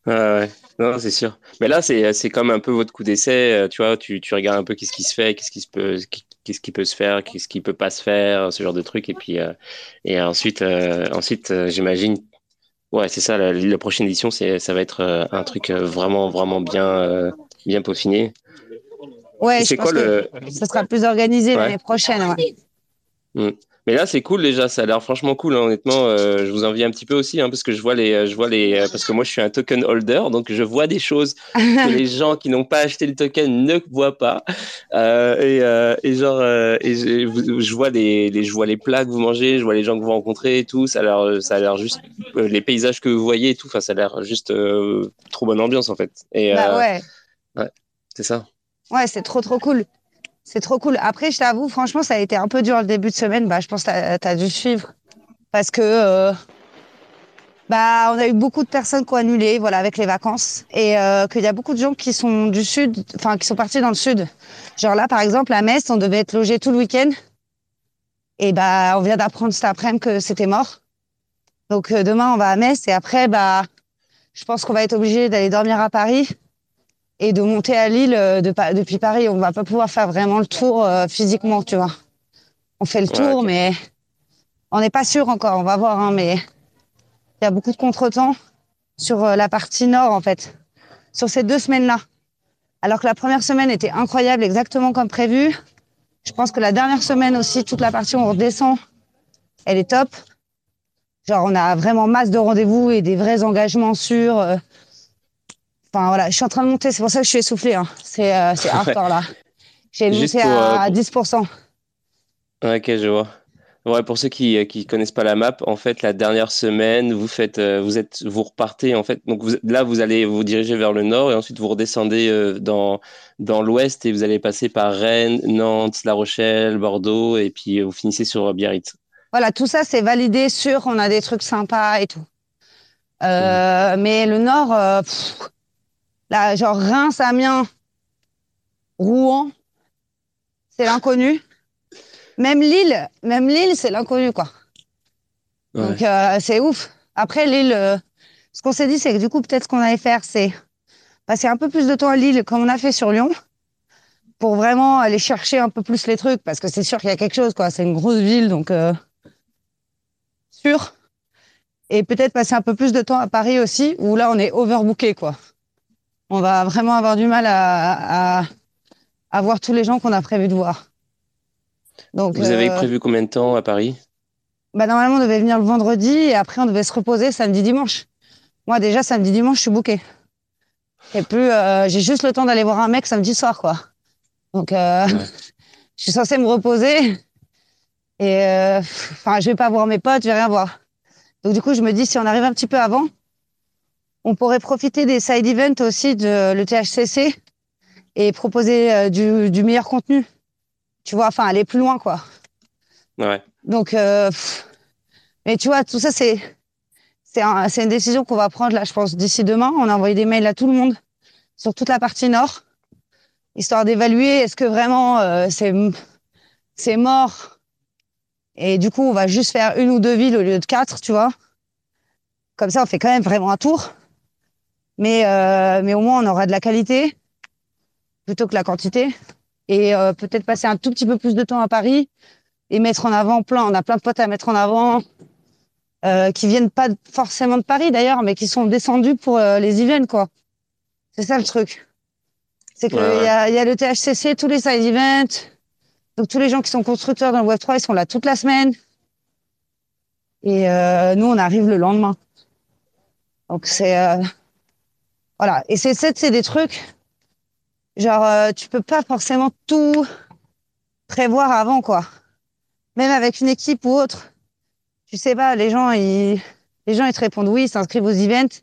Ouais, ouais. Non, c'est sûr. Mais là, c'est, c'est comme un peu votre coup d'essai. euh, Tu vois, tu, tu regardes un peu qu'est-ce qui se fait, qu'est-ce qui se peut, qu'est-ce qui peut se faire, qu'est-ce qui peut pas se faire, ce genre de trucs. Et puis, euh, et ensuite, euh, ensuite, euh, j'imagine, ouais, c'est ça. La, la prochaine édition, c'est, ça va être euh, un truc euh, vraiment, vraiment bien, euh, bien peaufiné. Ouais, c'est quoi le, ça sera plus organisé Ouais. l'année prochaine. Ouais. Mais là, c'est cool déjà. Ça a l'air franchement cool. hein, honnêtement, euh, je vous envie un petit peu aussi, hein, parce que je vois les, je vois les, euh, parce que moi, je suis un token holder, donc je vois des choses que les gens qui n'ont pas acheté le token ne voient pas. Euh, et, euh, et genre, euh, et je, vois les, les, je vois les plats que vous mangez, je vois les gens que vous rencontrez et tout. Ça a l'air, ça a l'air juste euh, les paysages que vous voyez et tout. Enfin, ça a l'air juste euh, trop bonne ambiance en fait. Et Bah euh, ouais, c'est ça. ouais, c'est trop trop cool. C'est trop cool. Après, je t'avoue, franchement, ça a été un peu dur le début de semaine. Bah, je pense que t'as as dû suivre parce que euh, bah, on a eu beaucoup de personnes qui ont annulé, voilà, avec les vacances, et euh, qu'il y a beaucoup de gens qui sont du sud, enfin, qui sont partis dans le sud. Genre là, par exemple, à Metz, on devait être logé tout le week-end, et bah, on vient d'apprendre cet après-midi que c'était mort. Donc euh, demain, on va à Metz et après, bah, je pense qu'on va être obligé d'aller dormir à Paris et de monter à Lille euh, de, depuis Paris. On va pas pouvoir faire vraiment le tour euh, physiquement, tu vois. On fait le tour, mais on n'est pas sûr encore. On va voir, hein, mais il y a beaucoup de contretemps sur la partie nord, en fait, sur ces deux semaines-là. Alors que la première semaine était incroyable, exactement comme prévu. Je pense que la dernière semaine aussi, toute la partie où on redescend, elle est top. Genre, on a vraiment masse de rendez-vous et des vrais engagements sûrs. Euh. Enfin, voilà, je suis en train de monter. C'est pour ça que je suis essoufflée. Hein. C'est euh, hardcore, là. J'ai monté à, 10%. Euh, ok, je vois. Ouais, pour ceux qui ne connaissent pas la map, en fait, la dernière semaine, vous faites, vous êtes, vous repartez en fait. Donc là, vous allez vous diriger vers le nord et ensuite vous redescendez dans dans l'ouest et vous allez passer par Rennes, Nantes, La Rochelle, Bordeaux et puis vous finissez sur Biarritz. Voilà, tout ça, c'est validé sur, on a des trucs sympas et tout. Euh, mmh. Mais le Nord, euh, là, genre Reims, Amiens, Rouen, c'est l'inconnu. Même Lille, même Lille, c'est l'inconnu, quoi. Donc, euh, c'est ouf. Après, Lille, ce qu'on s'est dit, c'est que du coup, peut-être ce qu'on allait faire, c'est passer un peu plus de temps à Lille, comme on a fait sur Lyon pour vraiment aller chercher un peu plus les trucs parce que c'est sûr qu'il y a quelque chose quoi c'est une grosse ville donc sûr. Et peut-être passer un peu plus de temps à Paris aussi, où là, on est overbooké, quoi. On va vraiment avoir du mal à, à, voir tous les gens qu'on a prévu de voir. Donc, Vous avez euh, prévu combien de temps à Paris? Bah, Normalement, on devait venir le vendredi et après, on devait se reposer samedi, dimanche. Moi, déjà, samedi, dimanche, je suis booké. Et plus, euh, j'ai juste le temps d'aller voir un mec samedi soir, quoi. Donc, euh, je suis censée me reposer. Et euh, enfin, je vais pas voir mes potes, je vais rien voir. Donc du coup, je me dis si on arrive un petit peu avant, on pourrait profiter des side events aussi de le THCC et proposer euh, du, du, meilleur contenu. Tu vois, enfin aller plus loin quoi. Ouais. Donc, euh, mais tu vois, tout ça c'est c'est un, une décision qu'on va prendre là, je pense d'ici demain. On a envoyé des mails à tout le monde sur toute la partie nord, histoire d'évaluer est-ce que vraiment euh, c'est c'est mort? Et du coup, on va juste faire une ou deux villes au lieu de quatre, tu vois. Comme ça, on fait quand même vraiment un tour. Mais, euh, mais au moins, on aura de la qualité plutôt que la quantité. Et euh, peut-être passer un tout petit peu plus de temps à Paris et mettre en avant plein. On a plein de potes à mettre en avant euh, qui viennent pas forcément de Paris d'ailleurs, mais qui sont descendus pour euh, les events, quoi. C'est ça le truc. C'est qu'il y, a, y a le THCC, tous les side events, donc tous les gens qui sont constructeurs dans le Web3, ils sont là toute la semaine. Et euh, nous, on arrive le lendemain. Donc c'est euh, voilà. Et c'est c'est des trucs genre euh, tu peux pas forcément tout prévoir avant quoi. Même avec une équipe ou autre, tu sais pas. Les gens ils les gens ils te répondent oui, ils s'inscrivent aux events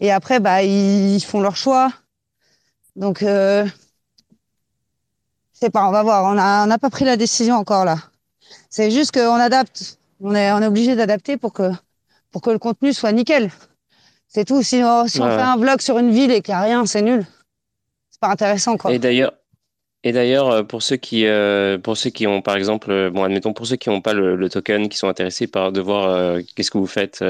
et après bah ils font leur choix. Donc euh, je sais pas, on va voir. On n'a on pas pris la décision encore là. C'est juste qu'on adapte. On est, on est obligé d'adapter pour que, pour que le contenu soit nickel. C'est tout. Sinon, si on fait un vlog sur une ville et qu'il n'y a rien, c'est nul. C'est pas intéressant, quoi. Et d'ailleurs, et d'ailleurs, euh, pour ceux qui, euh, pour ceux qui ont, par exemple, euh, bon, admettons, pour ceux qui n'ont pas le, token, qui sont intéressés par de voir qu'est-ce que vous faites,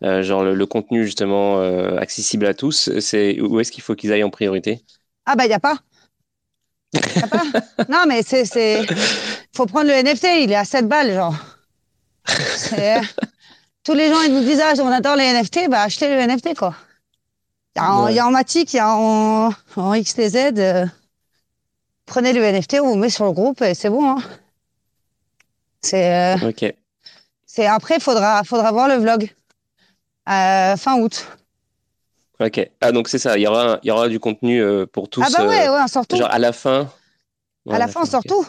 genre le, contenu justement accessible à tous, c'est où est-ce qu'il faut qu'ils aillent en priorité? Ah bah il y a pas non, mais c'est, c'est, faut prendre le NFT, il est à 7 balles, genre. Tous les gens, ils nous disent, ah, on adore les NFT, bah, achetez le NFT, quoi. Il y a en, il y a en Matic, il y a en, en XTZ. Euh, prenez le NFT, on vous met sur le groupe et c'est bon, hein. C'est, euh, ok. C'est après, faudra, faudra voir le vlog. Euh, fin août. Ok. Ah, donc c'est ça. Il y aura, il y aura du contenu pour tous. Ah, bah ouais, ouais, on sort tout. Genre à la fin. à la fin, on sort tout.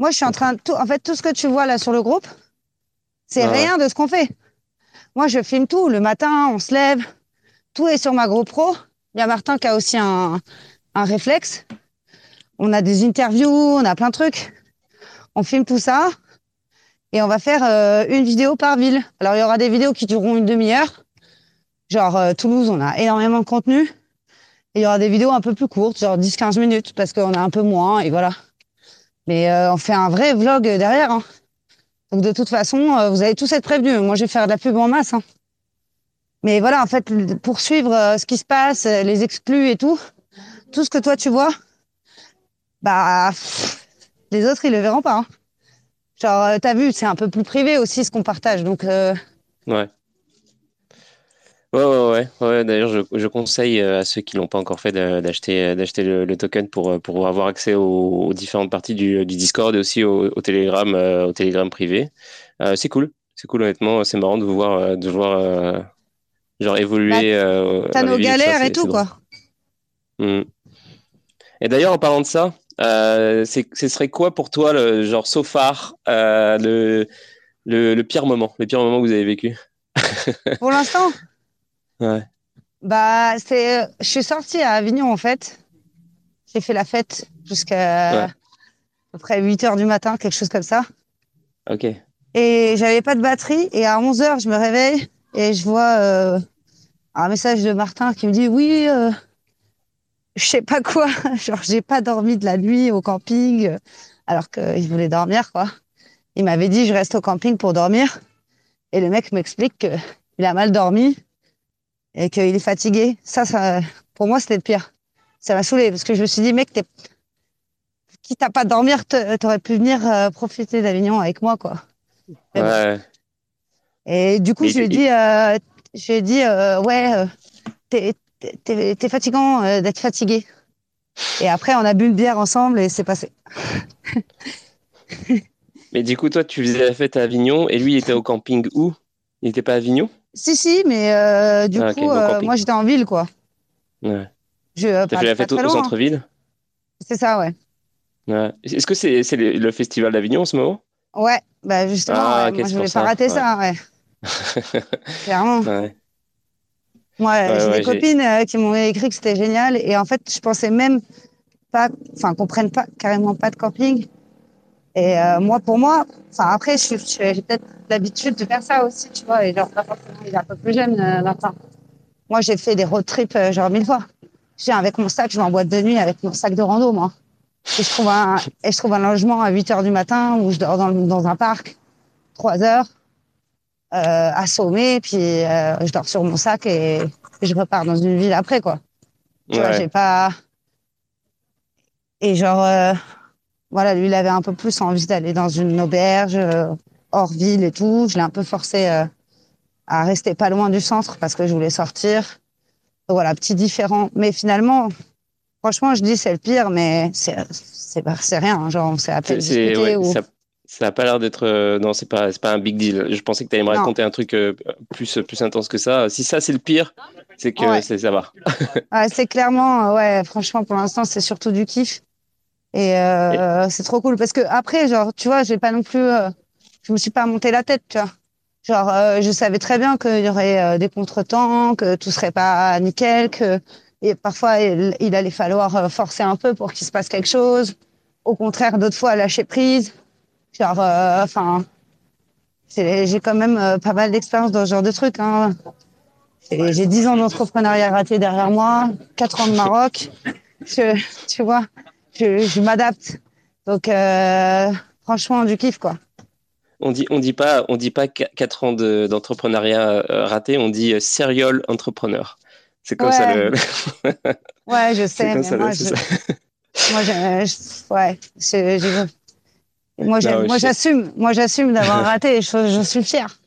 Moi, je suis en train de tout. En fait, tout ce que tu vois là sur le groupe, c'est rien de ce qu'on fait. Moi, je filme tout. Le matin, on se lève. Tout est sur ma GoPro. Il y a Martin qui a aussi un, un réflexe. On a des interviews, on a plein de trucs. On filme tout ça. Et on va faire euh, une vidéo par ville. Alors, il y aura des vidéos qui dureront une demi-heure. Genre, euh, Toulouse, on a énormément de contenu. Et il y aura des vidéos un peu plus courtes, genre 10-15 minutes, parce qu'on a un peu moins, et voilà. Mais euh, on fait un vrai vlog derrière. Hein. Donc de toute façon, euh, vous allez tous être prévenus. Moi, je vais faire de la pub en masse. Hein. Mais voilà, en fait, pour suivre euh, ce qui se passe, euh, les exclus et tout, tout ce que toi tu vois, bah les autres ils le verront pas. Hein. Genre, t'as vu, c'est un peu plus privé aussi ce qu'on partage. Donc ouais. Ouais, ouais, ouais. ouais. D'ailleurs, je, je, conseille à ceux qui l'ont pas encore fait d'acheter d'acheter le, token pour, pour avoir accès aux, différentes parties du, du, Discord et aussi au, au Telegram, au Telegram privé. c'est cool. C'est cool, honnêtement. C'est marrant de vous voir, de voir genre évoluer. Bah, euh, T'as nos galères et tout, quoi. Hmm. Et d'ailleurs, en parlant de ça, euh, ce serait quoi pour toi, le genre so far, euh, le, le, le, pire moment, le pire moment que vous avez vécu? Pour l'instant? Ouais. Bah, c'est, je suis sortie à Avignon en fait. J'ai fait la fête jusqu'à à peu près 8 heures du matin, quelque chose comme ça. Ok. Et j'avais pas de batterie. Et à 11 heures, je me réveille et je vois euh, un message de Martin qui me dit oui, euh, je sais pas quoi, genre j'ai pas dormi de la nuit au camping, alors qu'il voulait dormir quoi. Il m'avait dit je reste au camping pour dormir, et le mec m'explique qu'il a mal dormi et qu'il est fatigué. Ça, ça, pour moi, c'était le pire. Ça m'a saoulé parce que je me suis dit mec, t'es quitte à pas dormir, t'aurais pu venir euh, profiter d'Avignon avec moi quoi. Ouais. Et du coup, je lui ai dit, euh, je lui ai dit, euh, ouais, euh, t'es, t'es, fatigant euh, d'être fatigué. Et après, on a bu une bière ensemble et c'est passé. mais du coup, toi, tu faisais la fête à Avignon et lui, il était au camping où? Il n'était pas à Avignon? Si, si, mais euh, du ah, coup, moi, j'étais en ville, quoi. Ouais. T'as fait la fête au, centre-ville? C'est ça, ouais. ouais. Est-ce que c'est, c'est le, festival d'Avignon en ce moment Ouais, bah justement, ah, moi, je voulais pas rater ça, ouais. Clairement. Ouais. Moi, j'ai des copines euh, qui m'ont écrit que c'était génial. Et en fait, je pensais même pas, enfin, qu'on prenne pas, carrément pas de camping. Et euh, moi, pour moi, enfin, après, j'ai peut-être l'habitude de faire ça aussi, tu vois. Et genre, pas forcément, il est un peu plus jeune, euh, Moi, j'ai fait des road trips, euh, genre, mille fois. Je viens avec mon sac, je vais en boîte de nuit avec mon sac de rando, moi. Et je trouve un, et je trouve un logement à 8 heures du matin où je dors dans, dans un parc, 3 heures euh, assommé, puis euh, je dors sur mon sac et, je repars dans une ville après, quoi. Tu vois, j'ai pas. Et genre, euh, voilà, lui, il avait un peu plus envie d'aller dans une auberge, euh, hors ville et tout. Je l'ai un peu forcé euh, à rester pas loin du centre parce que je voulais sortir. voilà, petit différent. Mais finalement, franchement, je dis c'est le pire, mais c'est c'est rien. Hein. Genre, on s'est appelé discuter. ou... Ça n'a pas l'air d'être. Euh, non, c'est pas, pas un big deal. Je pensais que tu allais me raconter un truc euh, plus, plus intense que ça. Si ça, c'est le pire, c'est que ça va. c'est clairement, ouais, franchement, pour l'instant, c'est surtout du kiff. Et, euh, c'est trop cool. Parce que après, genre, tu vois, j'ai pas non plus. je me suis pas monté la tête, tu vois. Genre, je savais très bien qu'il y aurait des contretemps, que tout serait pas nickel, que et parfois, il, il allait falloir forcer un peu pour qu'il se passe quelque chose. Au contraire, d'autres fois, lâcher prise. Genre, euh, enfin, j'ai quand même euh, pas mal d'expérience dans ce genre de trucs. Hein. J'ai 10 ans d'entrepreneuriat raté derrière moi, 4 ans de Maroc. Je, tu vois, je, je m'adapte. Donc, euh, franchement, du kiff, quoi. On dit, on dit pas, on dit pas 4 ans d'entrepreneuriat raté, on dit serial entrepreneur. C'est comme ça le. ouais, je sais, mais moi, je... moi, je, ouais, je, moi, j'assume, moi, j'assume d'avoir raté je, suis fier.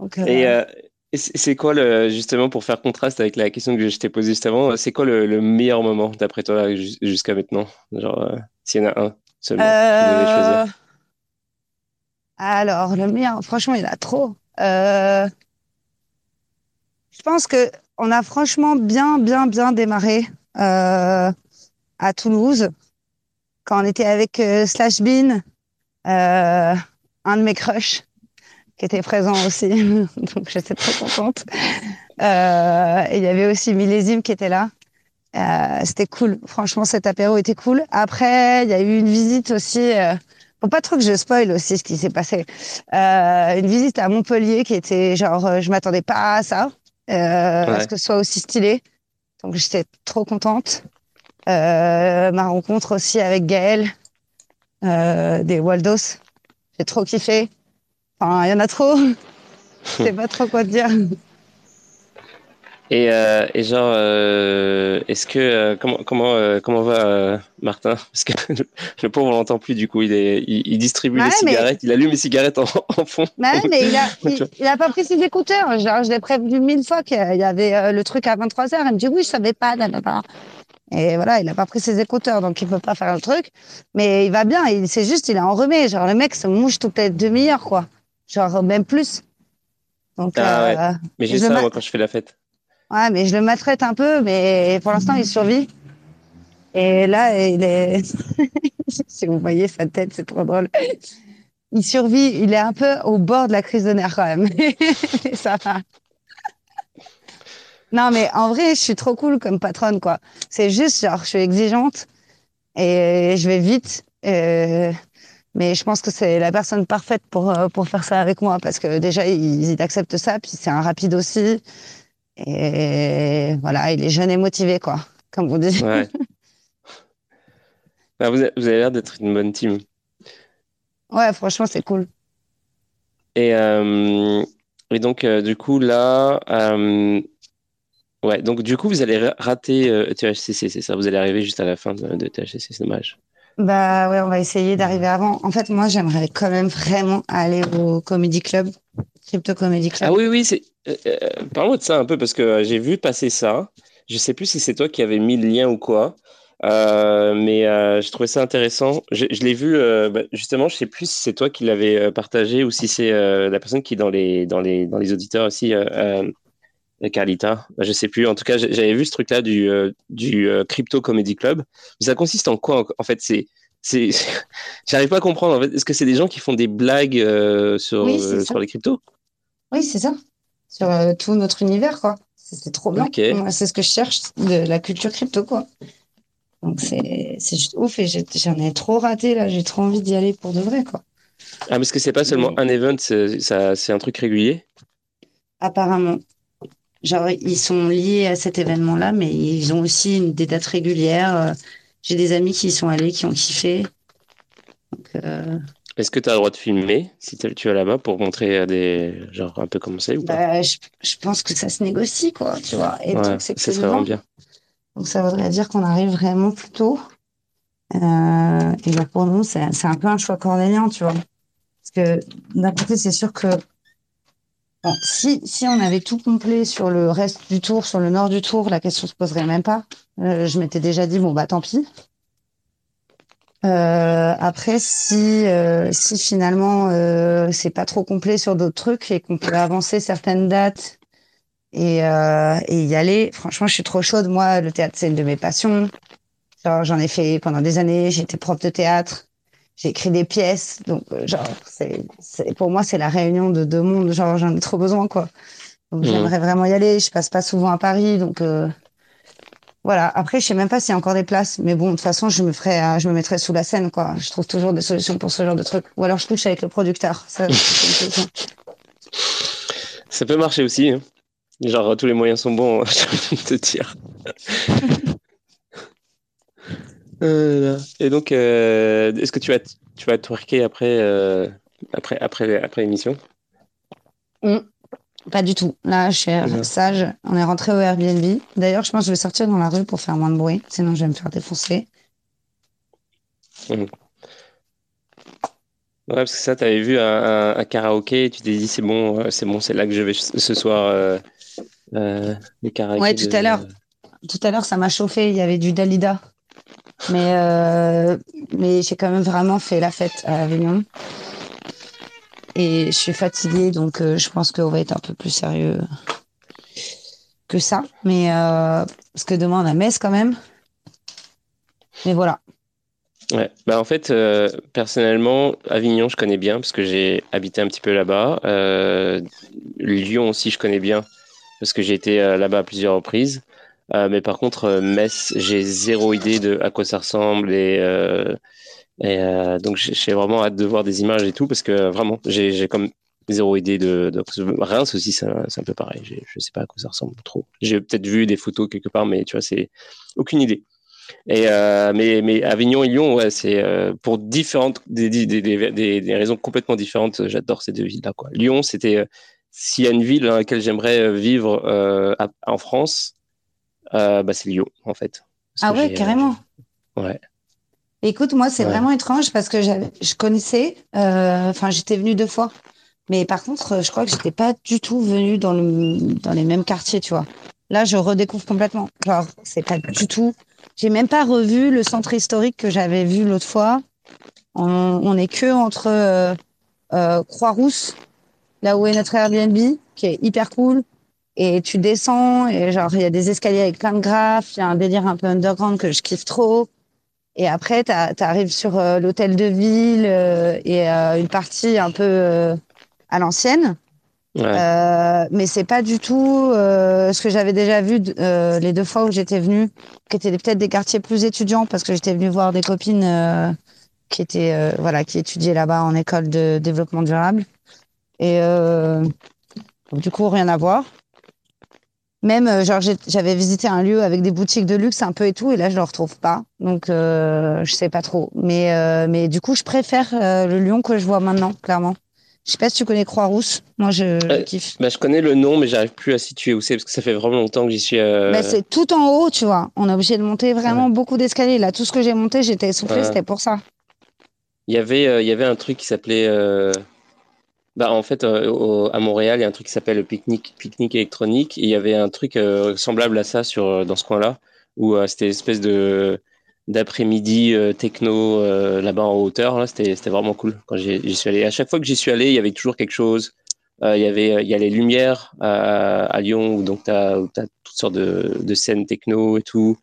Euh, et euh, c'est quoi, le, justement, pour faire contraste avec la question que je t'ai posée juste avant, c'est quoi le, meilleur moment, d'après toi, jusqu'à maintenant? Genre, euh, s'il y en a un seulement, euh... Alors, le meilleur, franchement, il y en a trop. Je pense que on a franchement bien, bien, bien démarré à Toulouse. Quand on était avec euh, Slash Bean, euh, un de mes crushs, qui était présent aussi, donc j'étais trop contente. Euh, et il y avait aussi Millésime qui était là. Euh, c'était cool. Franchement, cet apéro était cool. Après, il y a eu une visite aussi. Euh, faut pas trop que je spoil aussi ce qui s'est passé. Euh, une visite à Montpellier qui était genre, je m'attendais pas à ça, euh, à ce que ce soit aussi stylé. Donc j'étais trop contente. Euh, ma rencontre aussi avec Gaël des Waldos. J'ai trop kiffé. Enfin, il y en a trop. Je sais pas trop quoi te dire. Et, euh, et genre, euh, est-ce que euh, comment comment comment va Martin? Parce que le pauvre on l'entend plus du coup. Il est il, distribue ouais, les cigarettes. Il allume les cigarettes en, en fond. Ouais, mais il a il, il, a pas pris ses écouteurs. Genre, je l'ai prévenu mille fois qu'il y avait le truc à 23 h Il me dit oui, je savais pas. Et voilà, il a pas pris ses écouteurs, donc il peut pas faire le truc. Mais il va bien. C'est juste, il est enrhumé. Genre le mec se mouche toutes les demi-heures, quoi. Genre même plus. Donc, ah, ouais. Mais j'ai ça moi quand je fais la fête. Ouais, mais je le maltraite un peu, mais pour l'instant, il survit. Et là, il est. si vous voyez sa tête, c'est trop drôle. Il survit, il est un peu au bord de la crise de nerfs quand même. ça va. Non, mais en vrai, je suis trop cool comme patronne, quoi. C'est juste, genre, je suis exigeante et je vais vite. Euh, mais je pense que c'est la personne parfaite pour, euh, pour faire ça avec moi parce que déjà, il, il accepte ça, puis c'est un rapide aussi. Et voilà, il est jeune et motivé, quoi, comme on dit. Ouais. Bah, vous, avez, l'air d'être une bonne team. Ouais, franchement, c'est cool. Et, euh, et donc, euh, du coup, là, euh, ouais, donc du coup, vous allez rater THCC, c'est ça? Vous allez arriver juste à la fin de, de THCC, c'est dommage. Bah ouais, on va essayer d'arriver avant. En fait, moi, j'aimerais quand même vraiment aller au Comedy Club, Crypto Comedy Club. Ah oui, oui, c'est. Euh, euh Parle-moi de ça un peu parce que j'ai vu passer ça. Je sais plus si c'est toi qui avais mis le lien ou quoi, euh, mais euh, j'ai trouvé ça intéressant. Je, je l'ai vu euh, bah, justement. Je sais plus si c'est toi qui l'avais euh, partagé ou si c'est la personne qui est dans les dans les dans les auditeurs aussi. Carlita, bah, je sais plus. En tout cas, j'avais vu ce truc-là du, du Crypto Comedy Club. Mais ça consiste en quoi En fait, c'est c'est j'arrive pas à comprendre en fait. Est-ce que c'est des gens qui font des blagues euh, sur oui, euh, sur les cryptos? Oui c'est ça. Sur euh, tout notre univers quoi. C'est trop bien okay. c'est ce que je cherche de la culture crypto quoi. Donc c'est juste ouf et j'en ai, trop raté là. J'ai trop envie d'y aller pour de vrai quoi. Ah parce que c'est pas seulement un event c'est un truc régulier? Apparemment genre ils sont liés à cet événement là mais ils ont aussi une, des dates régulières j'ai des amis qui y sont allés, qui ont kiffé. Euh... Est-ce que tu as le droit de filmer si tu es là-bas pour montrer à des. genre un peu comment c'est ou pas? Bah, je, je, pense que ça se négocie, quoi, tu vois. Et ouais, c'est que ça serait vraiment bien. Donc ça voudrait dire qu'on arrive vraiment plus tôt. Euh, et là, pour nous, c'est un peu un choix cornélien, tu vois. Parce que d'un côté, c'est sûr que bon, si, si on avait tout complet sur le reste du tour, sur le nord du tour, la question se poserait même pas. Euh, je m'étais déjà dit bon bah tant pis. Euh, après, si euh, si finalement euh, c'est pas trop complet sur d'autres trucs et qu'on peut avancer certaines dates et, euh, et y aller, franchement, je suis trop chaude. Moi, le théâtre c'est une de mes passions. J'en ai fait pendant des années. J'étais prof de théâtre. J'ai écrit des pièces. Donc, euh, genre, c'est pour moi c'est la réunion de deux mondes. Genre, j'en ai trop besoin quoi. Donc, mmh. j'aimerais vraiment y aller. Je passe pas souvent à Paris, donc voilà. Après, je sais même pas s'il y a encore des places, mais bon, de toute façon, je me ferai, euh, je me mettrai sous la scène, quoi. Je trouve toujours des solutions pour ce genre de truc. Ou alors, je touche avec le producteur. Ça, ça peut marcher aussi. Hein. Genre, tous les moyens sont bons, je te dire. euh, et donc, euh, est-ce que tu vas, tu vas twerker après, euh, après, après, après l'émission? Mmh. Pas du tout. Là, je suis sage. On est rentré au Airbnb. D'ailleurs, je pense que je vais sortir dans la rue pour faire moins de bruit. Sinon, je vais me faire défoncer. Mmh. Ouais, parce que ça, tu avais vu un, un, karaoké. Tu t'es dit, c'est bon, c'est bon, c'est là que je vais ce soir. Euh, euh, les karaokés. Ouais, tout à l'heure. Tout à l'heure, ça m'a chauffé. Il y avait du Dalida. Mais, euh, mais j'ai quand même vraiment fait la fête à Avignon. Et je suis fatiguée, donc euh, je pense qu'on va être un peu plus sérieux que ça. Mais euh, parce que demain on a Metz quand même. Mais voilà. Ouais, bah en fait, euh, personnellement, Avignon, je connais bien parce que j'ai habité un petit peu là-bas. Euh, Lyon aussi, je connais bien parce que j'ai été euh, là-bas à plusieurs reprises. Euh, mais par contre, Metz, j'ai zéro idée de à quoi ça ressemble et euh, donc j'ai vraiment hâte de voir des images et tout parce que vraiment j'ai comme zéro idée de, de... Reims aussi c'est un peu pareil je sais pas à quoi ça ressemble trop j'ai peut-être vu des photos quelque part mais tu vois c'est aucune idée Et mais, mais Avignon et Lyon, c'est pour différentes des, des, des, des, raisons complètement différentes. J'adore ces deux villes-là. Lyon, c'était s'il y a une ville dans laquelle j'aimerais vivre en France, bah, c'est Lyon en fait. ah ouais, carrément. ouais. Écoute, moi, c'est vraiment étrange parce que je connaissais, enfin, j'étais venue deux fois. Mais par contre, je crois que j'étais pas du tout venue dans, le, dans les mêmes quartiers, tu vois. Là, je redécouvre complètement. Genre, c'est pas du tout. J'ai même pas revu le centre historique que j'avais vu l'autre fois. On, on est que entre euh, euh, Croix-Rousse, là où est notre Airbnb, qui est hyper cool. Et tu descends, et genre, il y a des escaliers avec plein de graphes, il y a un délire un peu underground que je kiffe trop. Et après, tu arrives sur euh, l'hôtel de ville et une partie un peu à l'ancienne. Euh, mais c'est pas du tout euh, ce que j'avais déjà vu euh, les deux fois où j'étais venue, qui étaient peut-être des quartiers plus étudiants parce que j'étais venue voir des copines euh, qui étaient euh, voilà qui étudiaient là-bas en école de développement durable et du coup rien à voir. Même genre j'avais visité un lieu avec des boutiques de luxe un peu et tout et là je le retrouve pas donc je sais pas trop mais mais du coup je préfère le Lyon que je vois maintenant clairement. Je sais pas si tu connais Croix-Rousse. Moi, je, euh, kiffe. Bah, je connais le nom, mais j'arrive plus à situer où c'est parce que ça fait vraiment longtemps que j'y suis. Euh... Bah, c'est tout en haut, tu vois. On est obligé de monter vraiment beaucoup d'escaliers. Là, tout ce que j'ai monté, j'étais essoufflé, c'était pour ça. Il y avait, euh, il y avait un truc qui s'appelait. Euh, bah, en fait, à Montréal, il y a un truc qui s'appelle le pique-nique pique électronique. Il y avait un truc semblable à ça sur, dans ce coin-là, où c'était une espèce de d'après-midi euh, techno euh, là-bas en hauteur. Là, c'était, vraiment cool quand j'y suis allé. À chaque fois que j'y suis allé, il y avait toujours quelque chose. Euh, il y avait il y a les lumières à, à Lyon où donc tu as, toutes sortes de, de, scènes techno et tout.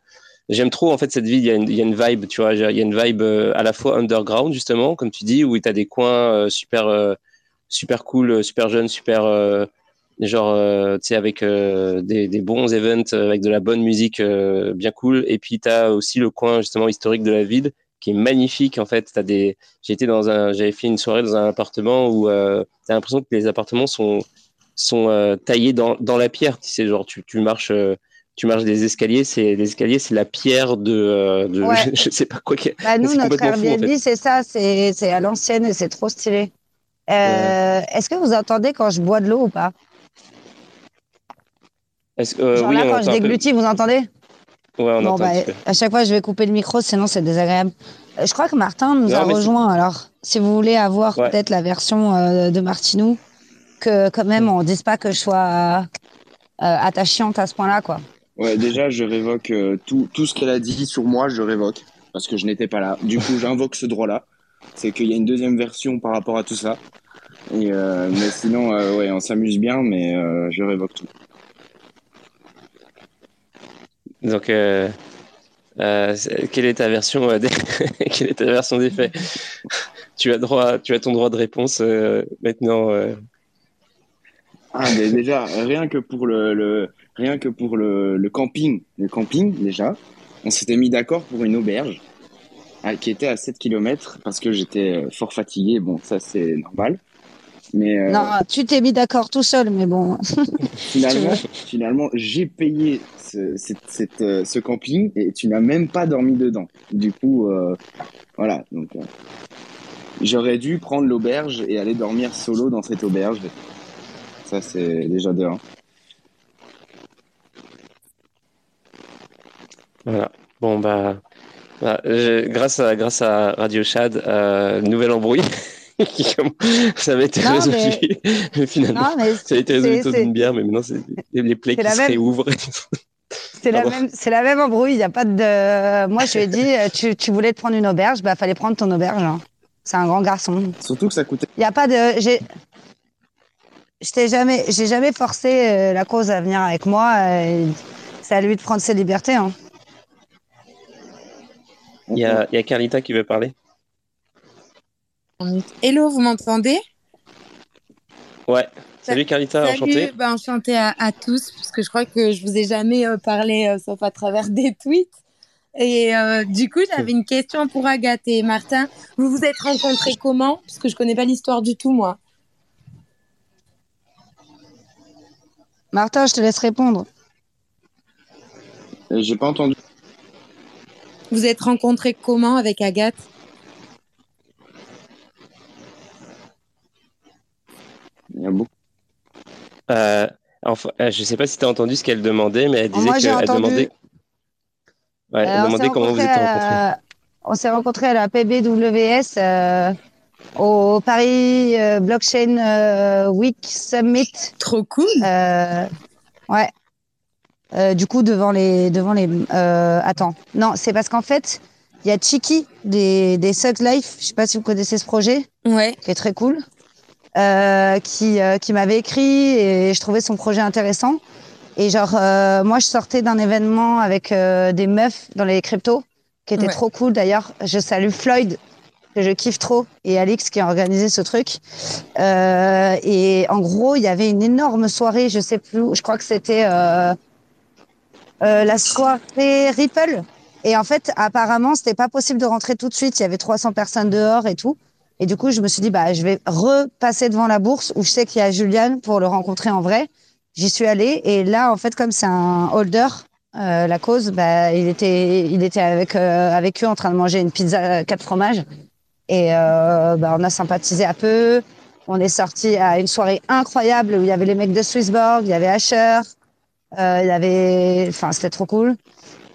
J'aime trop en fait cette ville, il y, a une, il y a une vibe, tu vois, il y a une vibe à la fois underground justement, comme tu dis, où tu as des coins super super cool, super jeunes, super genre euh, tu sais avec euh, des, des, bons events euh, avec de la bonne musique bien cool et puis tu as aussi le coin justement historique de la ville qui est magnifique en fait t'as des j'ai été dans un j'avais fait une soirée dans un appartement où euh, t'as l'impression que les appartements sont sont taillés dans, dans la pierre tu sais genre tu, tu marches tu marches des escaliers, c'est les escaliers, c'est la pierre de, de je, sais pas quoi. Bah nous, notre Airbnb, c'est ça, c'est à l'ancienne et c'est trop stylé. Euh, Est-ce que vous entendez quand je bois de l'eau ou pas? Euh, Genre oui, là, quand je déglutis, vous entendez? Ouais, on bon, entend. Bah, à chaque fois, je vais couper le micro, sinon c'est désagréable. Euh, je crois que Martin nous Non, a rejoint. Alors, si vous voulez avoir Ouais. peut-être la version euh, de Martinou, que quand même on dise pas que je sois euh, attachante à ce point-là, quoi. Ouais, déjà, je révoque euh, tout, tout ce qu'elle a dit sur moi, je révoque. Parce que je n'étais pas là. Du coup, j'invoque ce droit-là. C'est qu'il y a une deuxième version par rapport à tout ça. Et, euh, mais sinon, euh, ouais, on s'amuse bien, mais euh, je révoque tout. Donc, quelle est ta version des... quelle est ta version des faits? Tu as droit, tu as ton droit de réponse maintenant. Ah, mais déjà, rien que pour le, le rien que pour le, le camping, le camping, déjà, on s'était mis d'accord pour une auberge ah, qui était à 7 km parce que j'étais euh, fort fatigué. Bon, ça, c'est normal. Mais euh, Non, tu t'es mis d'accord tout seul, mais bon. finalement, finalement, j'ai payé ce, cette- cette, euh, ce camping et tu n'as même pas dormi dedans. Du coup, euh, voilà. Donc, euh, j'aurais dû prendre l'auberge et aller dormir solo dans cette auberge. Ça, c'est déjà de un. Voilà. Bon bah, voilà. Je- grâce à grâce à Radio Chad, euh, nouvel embrouille ça avait été Non, résolu. Mais finalement, Non, mais ça a été résolu autour d'une bière, mais maintenant c'est les, les plaies C'est qui la se même- réouvrent. c'est la même, c'est la même embrouille. Il y a pas de. Moi, je lui ai dit, euh, tu, tu voulais te prendre une auberge, bah fallait prendre ton auberge. hein. C'est un grand garçon. Surtout que ça coûtait. Il y a pas de. J'ai. Je t'ai jamais, j'ai jamais forcé euh, la cause à venir avec moi. euh, c'est à lui de prendre ses libertés. Hein. Il y a, il y a Carlita qui veut parler. Hello, vous m'entendez? Ouais. Salut Carlita, Salut, enchanté. bah, enchantée à, à tous, parce que je crois que je vous ai jamais euh, parlé euh, sauf à travers des tweets. Et euh, du coup, j'avais une question pour Agathe et Martin. Vous vous êtes rencontrés comment? Parce que je connais pas l'histoire du tout, moi. Martin, je te laisse répondre. Euh, J'ai pas entendu. Vous êtes rencontrés comment avec Agathe? Il y a beaucoup. Euh, enfin, euh, je sais pas si tu as entendu ce qu'elle demandait, mais elle disait qu'elle entendu. demandait. Ouais, elle Euh, on demandait s'est comment vous à rencontrés. la- On s'est rencontrés à la PBWS euh, au Paris euh, Blockchain Week Summit. Trop cool. Euh, ouais. Euh, du coup, devant les, devant les. euh, attends, non, c'est parce qu'en fait, il y a Chiki des des Suck Life. Je sais pas si vous connaissez ce projet, Ouais. qui est très cool, euh, qui qui m'avait écrit et je trouvais son projet intéressant. Et genre, moi, je sortais d'un événement avec des meufs dans les cryptos, qui était Ouais. trop cool d'ailleurs. Je salue Floyd, que je kiffe trop, et Alix qui a organisé ce truc. Euh, et en gros, il y avait une énorme soirée, je sais plus, où, je crois que c'était euh, euh, la soirée Ripple. Et en fait, apparemment, c'était pas possible de rentrer tout de suite. Il y avait 300 personnes dehors et tout. Et du coup, je me suis dit, bah, je vais repasser devant la bourse où je sais qu'il y a Julian pour le rencontrer en vrai. J'y suis allée et là, en fait, comme c'est un holder, euh, la cause, bah, il était, il était avec euh, avec eux en train de manger une pizza euh, quatre fromages et euh, bah, on a sympathisé un peu. On est sorti à une soirée incroyable où il y avait les mecs de Swissborg, il y avait Asher, euh, il avait, enfin, c'était trop cool.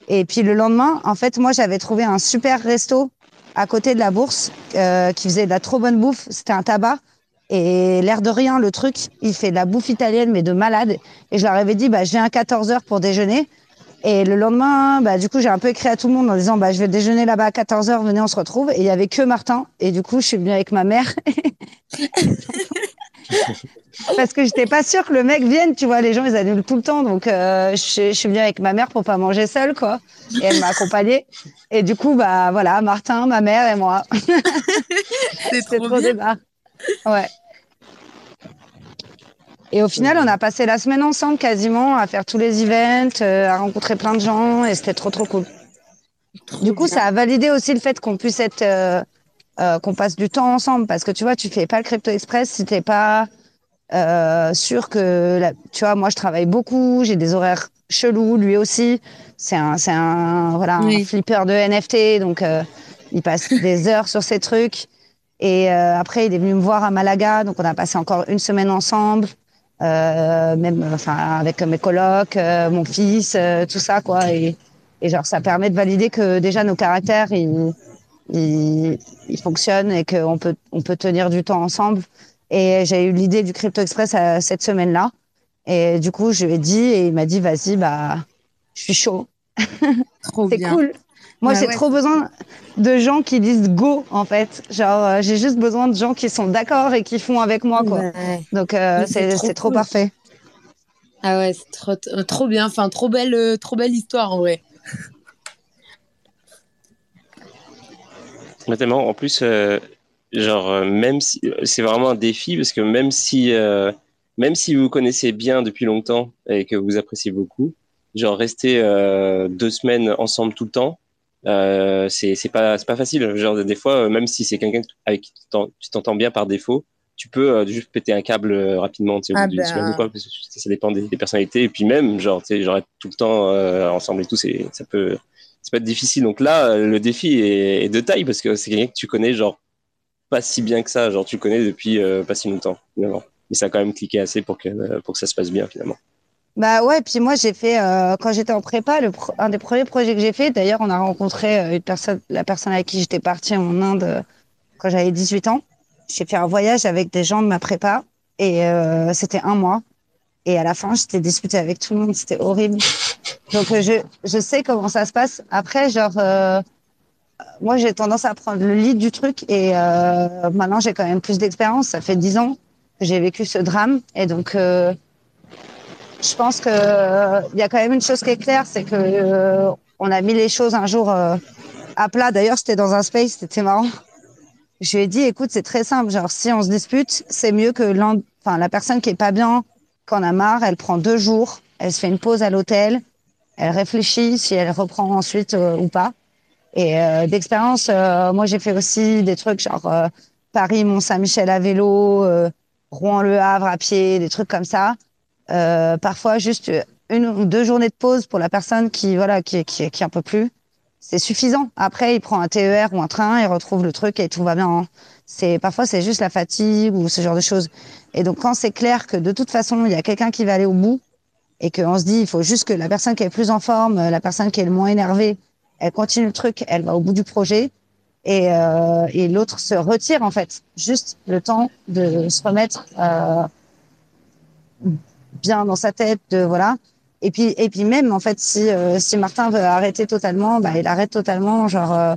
Et puis le lendemain, en fait, moi, j'avais trouvé un super resto à côté de la bourse euh, qui faisait de la trop bonne bouffe. C'était un tabac. Et l'air de rien, le truc, il fait de la bouffe italienne, mais de malade. Et je leur avais dit, bah, je viens à 14h pour déjeuner. Et le lendemain, bah, du coup, j'ai un peu écrit à tout le monde en disant, bah, je vais déjeuner là-bas à 14h, venez, on se retrouve. Et il y avait que Martin. Et du coup, je suis venue avec ma mère. Parce que j'étais pas sûre que le mec vienne, tu vois, les gens, ils annulent tout le temps. Donc, euh, je, je suis venue avec ma mère pour pas manger seule, quoi. Et elle m'a accompagnée. Et du coup, bah, voilà, Martin, ma mère et moi. C'est C'était trop trop débat. Ouais. Et au final, on a passé la semaine ensemble quasiment à faire tous les events, euh, à rencontrer plein de gens et c'était trop trop cool. Trop Du coup, bien. ça a validé aussi le fait qu'on puisse être, euh, euh, qu'on passe du temps ensemble parce que tu vois, tu fais pas le Crypto Express si t'es pas euh, sûr que, la- tu vois, moi je travaille beaucoup, j'ai des horaires chelous, lui aussi. C'est un, c'est un, voilà, un flipper de NFT, donc euh, il passe des heures sur ces trucs. Et après, il est venu me voir à Malaga, donc on a passé encore une semaine ensemble, même, enfin, avec mes colocs, mon fils, tout ça, quoi. Et, et genre, ça permet de valider que déjà nos caractères, ils, ils, ils fonctionnent et qu'on peut, on peut tenir du temps ensemble. Et j'ai eu l'idée du Crypto Express euh, cette semaine-là. Et du coup, je lui ai dit, et il m'a dit, vas-y, bah, je suis chaud. Trop C'est cool. Moi, Ouais, j'ai ouais. trop besoin de gens qui disent go, en fait. Genre, euh, j'ai juste besoin de gens qui sont d'accord et qui font avec moi, quoi. Ouais. Donc, euh, c'est trop c'est trop cool. parfait. Ah ouais, c'est trop, trop bien. Enfin, trop belle, euh, trop belle histoire en vrai. Mais tellement, en plus, euh, genre, euh, même si c'est vraiment un défi, parce que même si, euh, même si vous vous connaissez bien depuis longtemps et que vous appréciez beaucoup, genre, rester euh, deux semaines ensemble tout le temps, euh, c'est pas, pas facile. Genre, des fois, euh, même si c'est quelqu'un avec qui tu t'en- tu t'entends bien par défaut, tu peux euh, juste péter un câble euh, rapidement, tu sais, Ah bah. semaine ou quoi, parce que ça dépend des, des personnalités. Et puis même, genre, tu sais, genre, être tout le temps euh, ensemble et tout, c'est, ça peut, peut être difficile. Donc là, euh, le défi est, de taille parce que c'est quelqu'un que tu connais, genre, pas si bien que ça. Genre, tu connais depuis euh, pas si longtemps, finalement. Mais ça a quand même cliqué assez pour que, euh, pour que ça se passe bien, finalement. Bah ouais, puis moi j'ai fait quand j'étais en prépa, un des premiers projets que j'ai fait. D'ailleurs, on a rencontré une personne, la personne avec qui j'étais partie en Inde quand j'avais 18 ans. J'ai fait un voyage avec des gens de ma prépa et c'était un mois. Et à la fin, j'étais disputée avec tout le monde, c'était horrible. Donc euh, je je sais comment ça se passe. Après, genre euh, moi j'ai tendance à prendre le lead du truc et euh, maintenant j'ai quand même plus d'expérience. Ça fait 10 ans que j'ai vécu ce drame et donc je pense que il y a quand même une chose qui est claire, c'est que on a mis les choses un jour à plat. D'ailleurs, c'était dans un space, c'était marrant. Je lui ai dit, écoute, c'est très simple. Genre, si on se dispute, c'est mieux que la personne qui est pas bien, qu'on a marre, elle prend deux jours, elle se fait une pause à l'hôtel, elle réfléchit si elle reprend ensuite euh, ou pas. Et euh, d'expérience, euh, moi, j'ai fait aussi des trucs genre euh, Paris, Mont-Saint-Michel à vélo, euh, Rouen-Le Havre à pied, des trucs comme ça. Parfois juste une ou deux journées de pause pour la personne qui voilà qui qui qui en peut plus c'est suffisant. Après, il prend un TER ou un train, il retrouve le truc et tout va bien. Hein. C'est parfois c'est juste la fatigue ou ce genre de choses. Et donc quand c'est clair que de toute façon il y a quelqu'un qui va aller au bout et qu'on se dit il faut juste que la personne qui est plus en forme, la personne qui est le moins énervée, elle continue le truc, elle va au bout du projet et, euh, et l'autre se retire en fait, juste le temps de se remettre euh, bien dans sa tête, de voilà. Et puis et puis même en fait si euh, si Martin veut arrêter totalement, bah il arrête totalement, genre euh,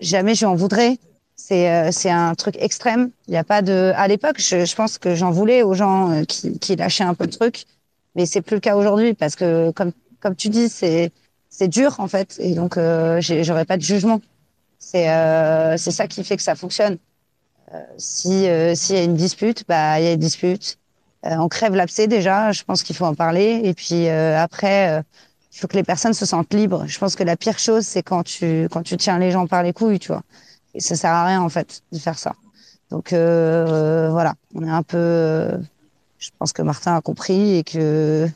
jamais je en voudrais. C'est euh, c'est un truc extrême. Il y a pas de à l'époque, je, je pense que j'en voulais aux gens qui qui lâchaient un peu le truc, mais c'est plus le cas aujourd'hui parce que comme comme tu dis, c'est c'est dur en fait et donc j'aurais pas de jugement. C'est euh, c'est ça qui fait que ça fonctionne. Euh, si euh, s'il y a une dispute, bah il y a une dispute. on crève l'abcès déjà. Je pense qu'il faut en parler. Et puis après, il faut que les personnes se sentent libres. Je pense que la pire chose, c'est quand tu quand tu tiens les gens par les couilles, tu vois. Et ça sert à rien en fait de faire ça. Donc voilà, on est un peu. Je pense que Martin a compris et que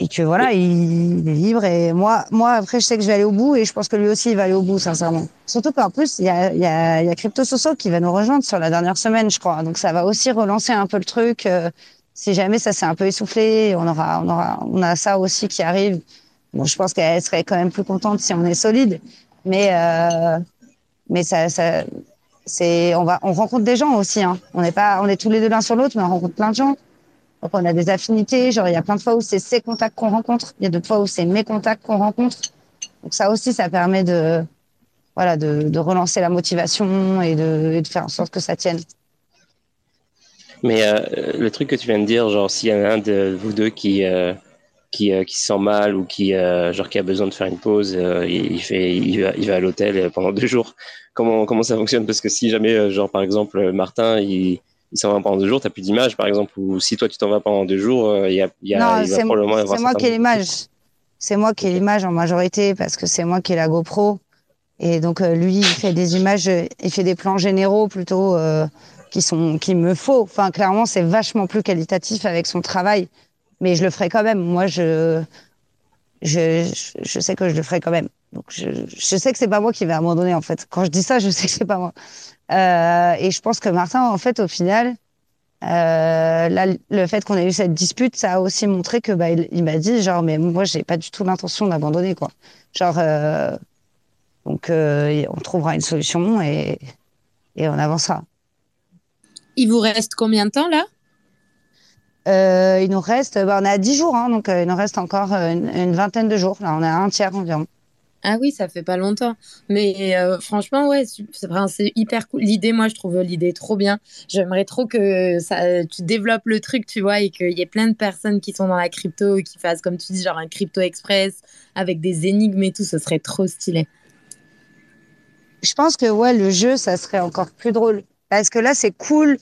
et que voilà, il, est libre. Et moi, moi, après, je sais que je vais aller au bout et je pense que lui aussi, il va aller au bout, sincèrement. Surtout qu'en plus, il y a, il y a, y a Crypto Soso qui va nous rejoindre sur la dernière semaine, je crois. Donc, ça va aussi relancer un peu le truc. Euh, si jamais ça s'est un peu essoufflé, on aura, on aura, on a ça aussi qui arrive. Bon, je pense qu'elle serait quand même plus contente si on est solide. Mais, euh, mais ça, ça, c'est, on va, on rencontre des gens aussi, hein. On n'est pas, on est tous les deux l'un sur l'autre, mais on rencontre plein de gens. On a des affinités, genre il y a plein de fois où c'est ses contacts qu'on rencontre, il y a d'autres fois où c'est mes contacts qu'on rencontre. Donc ça aussi, ça permet de voilà de, relancer la motivation et de, faire en sorte que ça tienne. Mais euh, le truc que tu viens de dire, genre s'il y en a un de vous deux qui euh, qui, euh, qui se sent mal ou qui genre qui a besoin de faire une pause, il, fait il va, il va à l'hôtel pendant deux jours. Comment comment ça fonctionne? Parce que si jamais genre par exemple Martin il il s'en va pendant deux jours, tu n'as plus d'image, par exemple, ou si toi tu t'en vas pendant deux jours, euh, il y a, y a non, c'est moi qui ai l'image. C'est moi qui ai l'image en majorité parce que c'est moi qui ai la GoPro. Et donc euh, lui, il fait des images, il fait des plans généraux plutôt euh, qui sont, qui me faut. Enfin, clairement, c'est vachement plus qualitatif avec son travail, mais je le ferai quand même. Moi, je, je, je sais que je le ferai quand même. Donc je, je sais que c'est pas moi qui vais abandonner en fait. Quand je dis ça, je sais que c'est pas moi. Euh, et je pense que Martin, en fait, au final, euh, là, le fait qu'on ait eu cette dispute, ça a aussi montré que bah, il, il m'a dit genre mais moi j'ai pas du tout l'intention d'abandonner quoi. Genre euh, donc euh, on trouvera une solution et et on avancera. Il vous reste combien de temps là? Euh, Il nous reste, bah, on a 10 jours, hein, donc euh, il nous reste encore une, une, vingtaine de jours. Là, on a un tiers environ. Ah oui, ça fait pas longtemps. Mais euh, franchement, ouais, c'est hyper cool. L'idée, moi, je trouve l'idée trop bien. J'aimerais trop que ça, tu développes le truc, tu vois, et qu'il y ait plein de personnes qui sont dans la crypto, qui fassent, comme tu dis, genre un crypto express avec des énigmes et tout. Ce serait trop stylé. Je pense que, ouais, le jeu, ça serait encore plus drôle. Parce que là, c'est cool,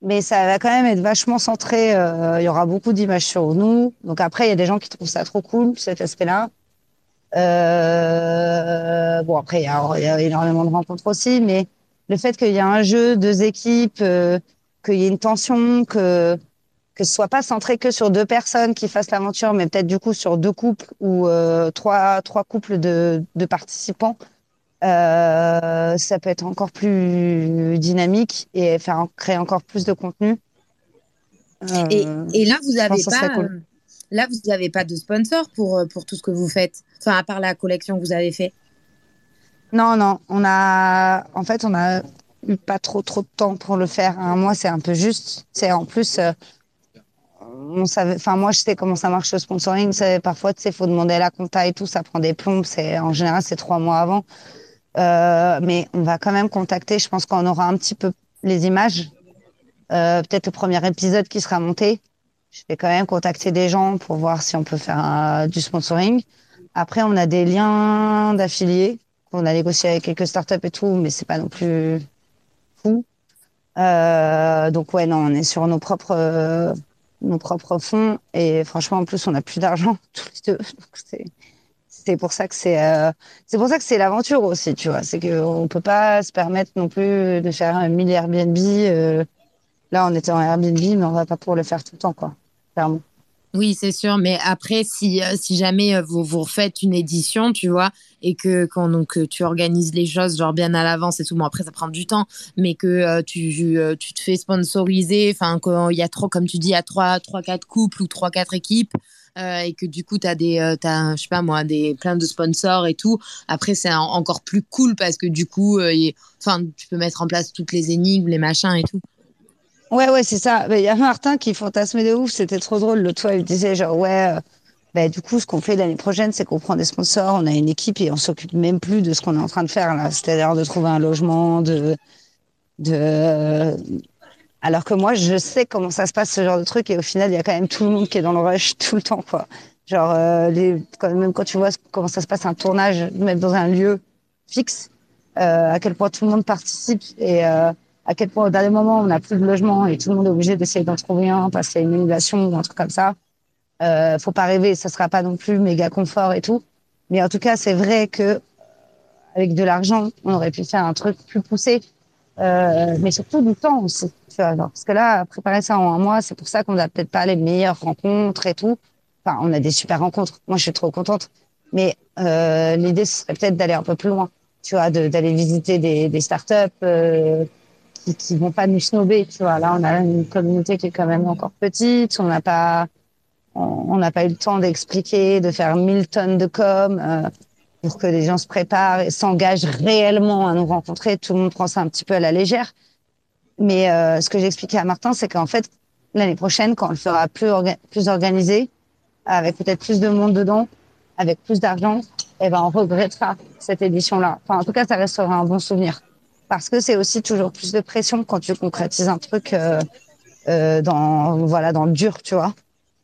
mais ça va quand même être vachement centré. Euh, il y aura beaucoup d'images sur nous. Donc après, il y a des gens qui trouvent ça trop cool, cet aspect-là. Euh, bon, après, il y, a, il y, a, énormément de rencontres aussi, mais le fait qu'il y a un jeu, deux équipes, euh, qu'il y ait une tension, que que ce soit pas centré que sur deux personnes qui fassent l'aventure, mais peut-être du coup sur deux couples ou euh, trois trois couples de, de participants, ça peut être encore plus dynamique et faire créer encore plus de contenu. et, et là, vous avez pas. Cool. Là, vous n'avez pas de sponsor pour, euh, pour tout ce que vous faites, enfin, à part la collection que vous avez fait. Non, non, on a, en fait, on a eu pas trop trop de temps pour le faire. Un mois, c'est un peu juste. C'est en plus, euh, on savait, enfin, moi, je sais comment ça marche le sponsoring. Parfois, tu sais, faut demander la compta et tout, ça prend des plombes. C'est en général, c'est trois mois avant. Euh, mais on va quand même contacter. Je pense qu'on aura un petit peu les images. Peut-être le premier épisode qui sera monté je vais quand même contacter des gens pour voir si on peut faire du sponsoring. Après, on a des liens d'affiliés qu'on a négocié avec quelques startups et tout, mais c'est pas non plus fou. Euh, donc ouais, non, on est sur nos propres nos propres fonds et franchement, en plus, on a plus d'argent tous les deux. Donc c'est pour ça que c'est euh, c'est pour ça que c'est l'aventure aussi, tu vois. C'est que on peut pas se permettre non plus de faire un milliard Airbnb. Euh, là, on était en Airbnb, mais on va pas pouvoir le faire tout le temps, quoi Oui, c'est sûr. Mais après, si, euh, si jamais euh, vous, vous refaites une édition, tu vois, et que quand donc, tu organises les choses genre bien à l'avance et tout, bon, après, ça prend du temps, mais que euh, tu, tu te fais sponsoriser, enfin, qu'il y a trop, comme tu dis, il y a trois, trois, quatre couples ou trois, quatre équipes. et que du coup tu as des as, je sais pas moi des plein de sponsors et tout après c'est encore plus cool parce que du coup enfin tu peux mettre en place toutes les énigmes les machins et tout Ouais, ouais, c'est ça. Il y a Martin qui fantasmait de ouf. C'était trop drôle. Le toit, il disait genre, ouais, euh, bah, du coup, ce qu'on fait l'année prochaine, c'est qu'on prend des sponsors, on a une équipe et on s'occupe même plus de ce qu'on est en train de faire là. C'est-à-dire de trouver un logement, de, de, euh, alors que moi, je sais comment ça se passe ce genre de truc et au final, il y a quand même tout le monde qui est dans le rush tout le temps, quoi. Genre, euh, les, quand, même quand tu vois comment ça se passe un tournage, même dans un lieu fixe, à quel point tout le monde participe et à quel point au dernier moment on n'a plus de logement et tout le monde est obligé d'essayer d'en trouver un parce qu'il y a une inondation ou un truc comme ça. Euh, faut pas rêver, ça sera pas non plus méga confort et tout. Mais en tout cas, c'est vrai que avec de l'argent, on aurait pu faire un truc plus poussé, euh, mais surtout du temps aussi. Tu vois, parce que là, préparer ça en un mois, c'est pour ça qu'on n'a peut-être pas les meilleures rencontres et tout. Enfin, on a des super rencontres. Moi, je suis trop contente. Mais euh, l'idée, ce serait peut-être d'aller un peu plus loin. Tu vois, d'aller visiter des, des startups. Euh, qui, qui vont pas nous snober, tu vois. Là, on a une communauté qui est quand même encore petite. On n'a pas, on n'a pas eu le temps d'expliquer, de faire mille tonnes de com euh, pour que les gens se préparent et s'engagent réellement à nous rencontrer. Tout le monde prend ça un petit peu à la légère. Mais euh, ce que j'expliquais à Martin, c'est qu'en fait, l'année prochaine, quand on le fera plus, plus organisé, avec peut-être plus de monde dedans, avec plus d'argent, eh ben, on regrettera cette édition-là. Enfin, en tout cas, ça restera un bon souvenir parce que c'est aussi toujours plus de pression quand tu concrétises un truc euh, euh, dans voilà dans le dur, tu vois.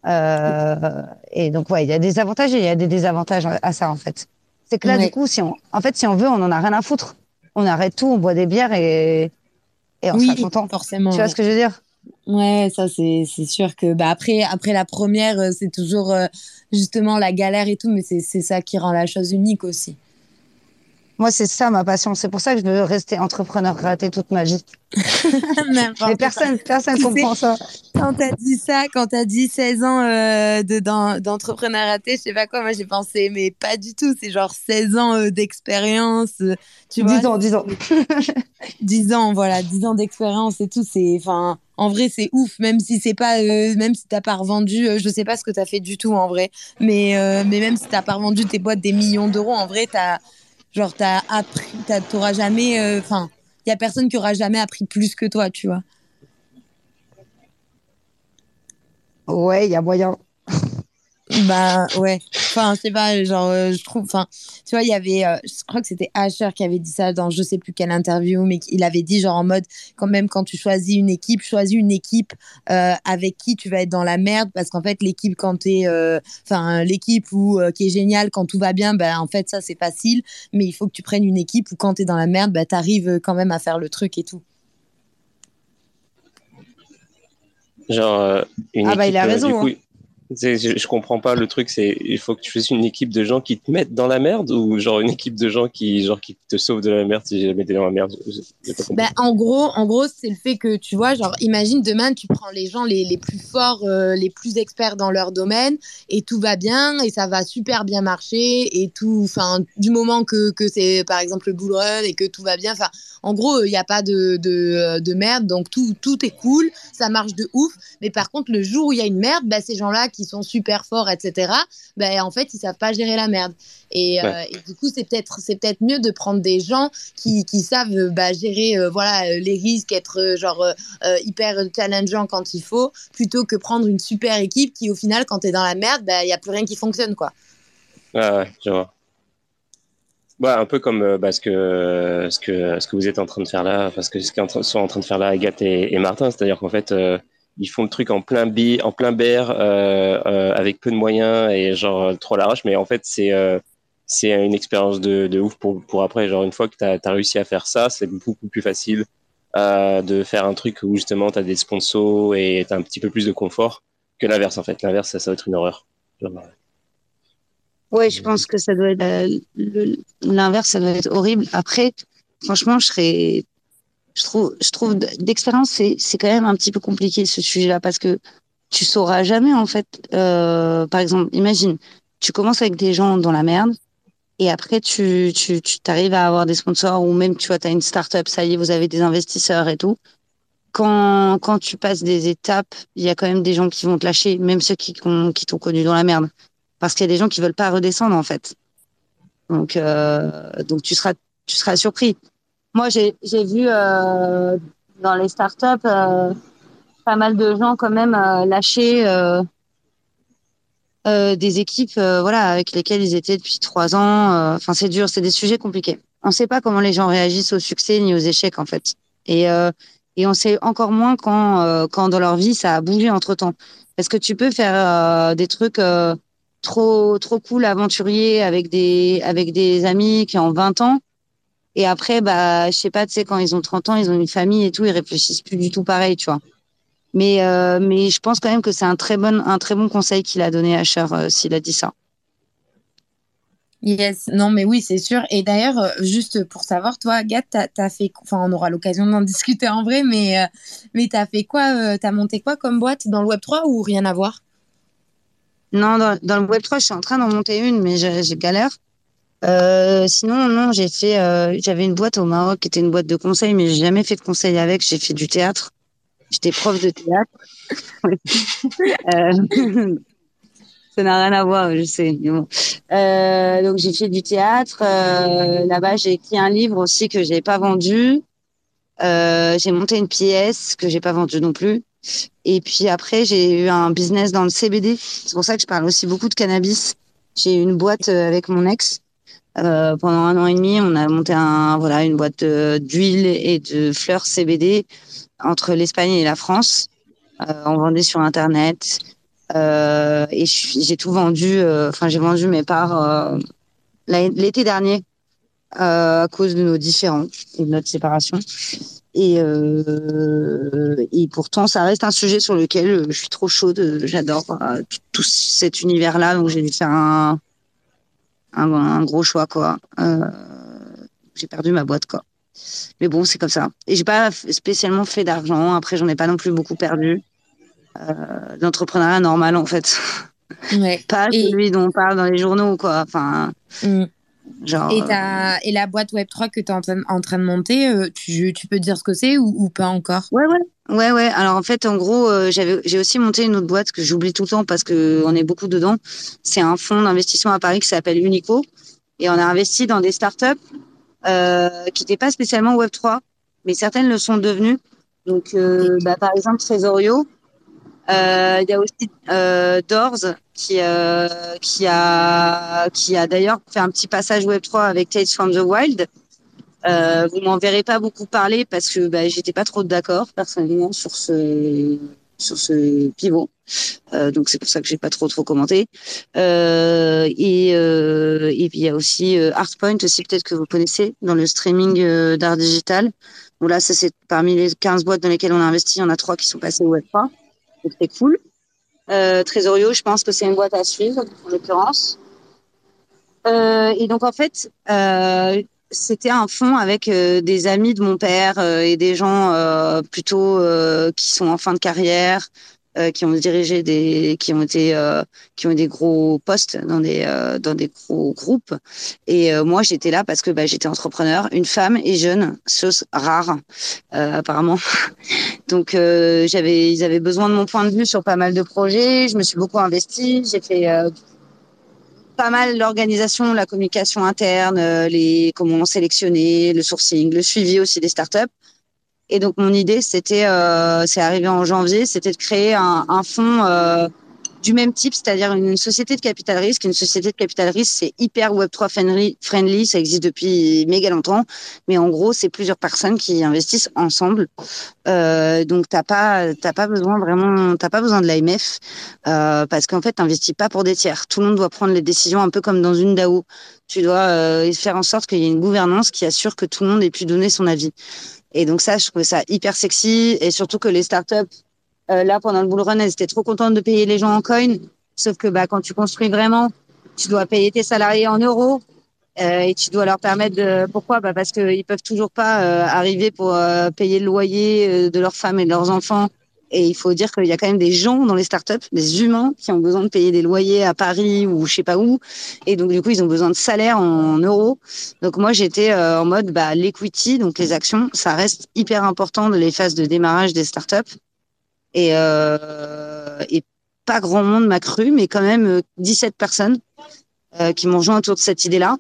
Euh, et donc ouais, il y a des avantages et il y a des désavantages à ça en fait. C'est que là du coup, si on, en fait, si on veut, on en a rien à foutre. On arrête tout, on boit des bières et et on oui, sera content. Forcément. Tu vois ce que je veux dire? Ouais, ça c'est sûr que bah après après la première, euh, c'est toujours euh, justement la galère et tout, mais c'est c'est ça qui rend la chose unique aussi. Moi, c'est ça ma passion. C'est pour ça que je veux rester entrepreneur raté toute ma vie. Mais personne, personne comprend ça. Quand t'as dit ça, quand t'as dit 16 ans euh, d'entrepreneuriat raté, je sais pas quoi, moi j'ai pensé, mais pas du tout. C'est genre 16 ans euh, d'expérience. Euh, tu 10 ans, 10 ans. 10 ans, voilà, 10 ans d'expérience et tout. C'est, enfin, en vrai, c'est ouf, même si c'est pas, euh, même si t'as pas revendu, je sais pas ce que t'as fait du tout en vrai, mais, mais même si t'as pas revendu tes boîtes des millions d'euros, en vrai, t'as Genre, t'as appris, t'auras jamais, euh, enfin, il y a personne qui aura jamais appris plus que toi, tu vois. Ouais, il y a moyen. Bah ouais. Enfin, je sais pas, genre, euh, je trouve, enfin, tu vois, il y avait, euh, je crois que c'était Asher qui avait dit ça dans je sais plus quelle interview, mais il avait dit, genre, en mode, quand même, quand tu choisis une équipe, choisis une équipe euh, avec qui tu vas être dans la merde, parce qu'en fait, l'équipe, quand t'es, enfin, l'équipe où, qui est géniale, quand tout va bien, ben, en fait, ça, c'est facile, mais il faut que tu prennes une équipe où, quand t'es dans la merde, ben, t'arrives quand même à faire le truc et tout. Genre, une ah, bah, il a raison. Hein. Je, je, comprends pas le truc, c'est il faut que tu fasses une équipe de gens qui te mettent dans la merde ou genre une équipe de gens qui genre qui te sauvent de la merde si jamais t'es dans la merde? Ben, en gros, en gros, c'est le fait que tu vois, genre imagine demain tu prends les gens les, les plus forts, euh, les plus experts dans leur domaine et tout va bien et ça va super bien marcher et tout, enfin du moment que, que c'est par exemple le bull run et que tout va bien, enfin en gros il n'y a pas de, de, de merde donc tout tout est cool, ça marche de ouf. Mais par contre le jour où il y a une merde, ben, ces gens là qui sont super forts, etc., ben, en fait, ils savent pas gérer la merde. Et, euh, du coup, c'est peut-être c'est peut-être mieux de prendre des gens qui, qui savent bah, gérer euh, voilà euh, les risques, être genre hyper challengeant quand il faut, plutôt que prendre une super équipe qui, au final, quand tu es dans la merde, il n'y a plus rien qui fonctionne, quoi. Ah ouais, je vois. Bah, un peu comme bah, ce, que, ce, que, ce que vous êtes en train de faire là, parce que ce qu'ils sont en train de faire là, Agathe et, et Martin, c'est-à-dire qu'en fait, ils font le truc en plein B, en plein euh, euh, avec peu de moyens et genre euh, trop l'arrache. Mais en fait, c'est c'est une expérience de, de ouf pour, pour après. Genre, une fois que tu as, réussi à faire ça, c'est beaucoup plus facile de faire un truc où justement tu as des sponsors et tu as un petit peu plus de confort que l'inverse en fait. L'inverse, ça, ça va être une horreur. Oui, je pense que ça doit être l'inverse, ça doit être horrible. Après, franchement, je serais je trouve, d'expérience, c'est, quand même un petit peu compliqué ce sujet-là parce que tu sauras jamais en fait. Euh, par exemple, imagine, tu commences avec des gens dans la merde et après tu tu à avoir des sponsors ou même tu vois t'as une start-up, ça y est, vous avez des investisseurs et tout. Quand tu passes des étapes, il y a quand même des gens qui vont te lâcher, même ceux qui qui t'ont connu dans la merde, parce qu'il y a des gens qui veulent pas redescendre en fait. Donc euh, donc tu seras tu seras surpris. Moi j'ai vu euh, dans les startups euh, pas mal de gens quand même euh, lâcher euh, euh, des équipes voilà avec lesquelles ils étaient depuis trois ans. Enfin c'est dur, c'est des sujets compliqués. On ne sait pas comment les gens réagissent au succès ni aux échecs en fait. Et et on sait encore moins quand quand dans leur vie ça a bougé entre temps. Est-ce que tu peux faire des trucs trop trop cool aventuriers avec des avec des amis qui ont 20 ans et après bah je sais pas tu sais quand ils ont 30 ans ils ont une famille et tout ils réfléchissent plus du tout pareil tu vois mais, euh, mais je pense quand même que c'est un très bon, un très bon conseil qu'il a donné à Cher euh, s'il a dit ça. Yes, non, mais oui, c'est sûr. Et d'ailleurs, euh, juste pour savoir, toi, Agathe, t'as as fait, enfin, on aura l'occasion d'en discuter en vrai, mais, euh, mais t'as fait quoi, euh, t'as monté quoi comme boîte dans le Web3 ou rien à voir? Non, dans, dans, le Web3, je suis en train d'en monter une, mais j'ai galère. Euh, sinon, non, j'ai fait, j'avais une boîte au Maroc qui était une boîte de conseil, mais j'ai jamais fait de conseil avec. J'ai fait du théâtre. J'étais prof de théâtre. euh, ça n'a rien à voir, je sais. Bon. Euh, donc j'ai fait du théâtre. Euh, Là-bas, j'ai écrit un livre aussi que j'ai pas vendu. Euh, j'ai monté une pièce que j'ai pas vendue non plus. Et puis après, j'ai eu un business dans le CBD. C'est pour ça que je parle aussi beaucoup de cannabis. J'ai eu une boîte euh, avec mon ex. Euh, pendant un an et demi, on a monté une boîte d'huile et de fleurs CBD entre l'Espagne et la France. Euh, on vendait sur Internet. Euh, et j'ai tout vendu. Euh, enfin, j'ai vendu mes parts euh, l'été dernier à cause de nos différends et de notre séparation. Et, et pourtant, ça reste un sujet sur lequel je suis trop chaude. J'adore tout, cet univers-là. Donc, j'ai dû faire un, un, un, gros choix, quoi. j'ai perdu ma boîte, quoi. Mais bon, c'est comme ça. Et j'ai pas spécialement fait d'argent. Après, j'en ai pas non plus beaucoup perdu. Euh, L'entrepreneuriat normal, en fait. Ouais. pas et... celui dont on parle dans les journaux, quoi. Enfin. Mm. Genre, et, la boîte Web3 que tu es en, en, train de monter, euh, tu, tu, peux dire ce que c'est ou, ou, pas encore? Ouais, ouais. Ouais, ouais. Alors en fait, en gros, euh, j'avais, j'ai aussi monté une autre boîte que j'oublie tout le temps parce que on est beaucoup dedans. C'est un fonds d'investissement à Paris qui s'appelle Unico. Et on a investi dans des startups euh, qui n'étaient pas spécialement Web 3, mais certaines le sont devenues. Donc, euh, bah, par exemple, Tresorio. Euh, il y a aussi euh, Doors qui euh, qui a qui a d'ailleurs fait un petit passage Web 3 avec Tales from the Wild. Euh, vous m'en verrez pas beaucoup parler parce que bah, j'étais pas trop d'accord personnellement sur ce sur ce pivot. Euh, donc c'est pour ça que j'ai pas trop trop commenté. Euh, et euh, et puis il y a aussi Artpoint aussi peut-être que vous connaissez dans le streaming d'art digital. Bon là ça c'est parmi les 15 boîtes dans lesquelles on a investi, il y en a trois qui sont passées au Web3. Donc c'est cool. Euh, Tresorio, je pense que c'est une boîte à suivre en l'occurrence. et donc en fait c'était un fonds avec euh, des amis de mon père euh, et des gens euh, plutôt qui sont en fin de carrière, qui ont dirigé des, qui ont été, qui ont des gros postes dans des dans des gros groupes. Et moi, j'étais là parce que bah, j'étais entrepreneur, une femme et jeune, chose rare apparemment. Donc j'avais, ils avaient besoin de mon point de vue sur pas mal de projets. Je me suis beaucoup investie. J'ai fait pas mal l'organisation, la communication interne, euh, les comment sélectionner, le sourcing, le suivi aussi des startups. Et donc mon idée, c'était, euh, c'est arrivé en janvier, c'était de créer un, un fonds euh, du même type, c'est-à-dire une société de capital risque. Une société de capital risque, c'est hyper Web3 friendly, ça existe depuis méga longtemps, mais en gros, c'est plusieurs personnes qui investissent ensemble. Euh, donc t'as pas, t'as pas besoin vraiment, t'as pas besoin de l'AMF euh, parce qu'en fait, t'investis pas pour des tiers. Tout le monde doit prendre les décisions un peu comme dans une DAO. Tu dois euh, faire en sorte qu'il y ait une gouvernance qui assure que tout le monde ait pu donner son avis. Et donc ça, je trouve ça hyper sexy et surtout que les startups euh, là, pendant le bull run, elles étaient trop contentes de payer les gens en coin. Sauf que bah, quand tu construis vraiment, tu dois payer tes salariés en euros. Euh, et tu dois leur permettre de pourquoi? Bah parce qu'ils peuvent toujours pas euh, arriver pour euh, payer le loyer euh, de leurs femmes et de leurs enfants Et il faut dire qu'il y a quand même des gens dans les startups, des humains qui ont besoin de payer des loyers à Paris ou je sais pas où. Et donc, du coup, ils ont besoin de salaire en euros. Donc, moi, j'étais euh, en mode, bah, l'equity, donc les actions, ça reste hyper important de les phases de démarrage des startups. Et, euh, et pas grand monde m'a cru, mais quand même 17 euh, personnes euh, qui m'ont rejoint autour de cette idée-là.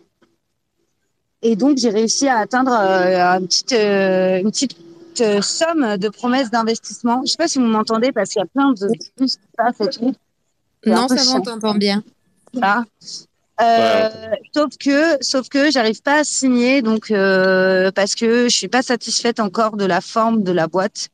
Et donc, j'ai réussi à atteindre euh, une petite, euh, une petite euh, somme de promesses d'investissement. Je sais pas si vous m'entendez parce qu'il y a plein de plus qui passent et tout. Non, ça va, on t'entend bien. Euh, sauf que, sauf que j'arrive pas à signer, donc euh, parce que je suis pas satisfaite encore de la forme de la boîte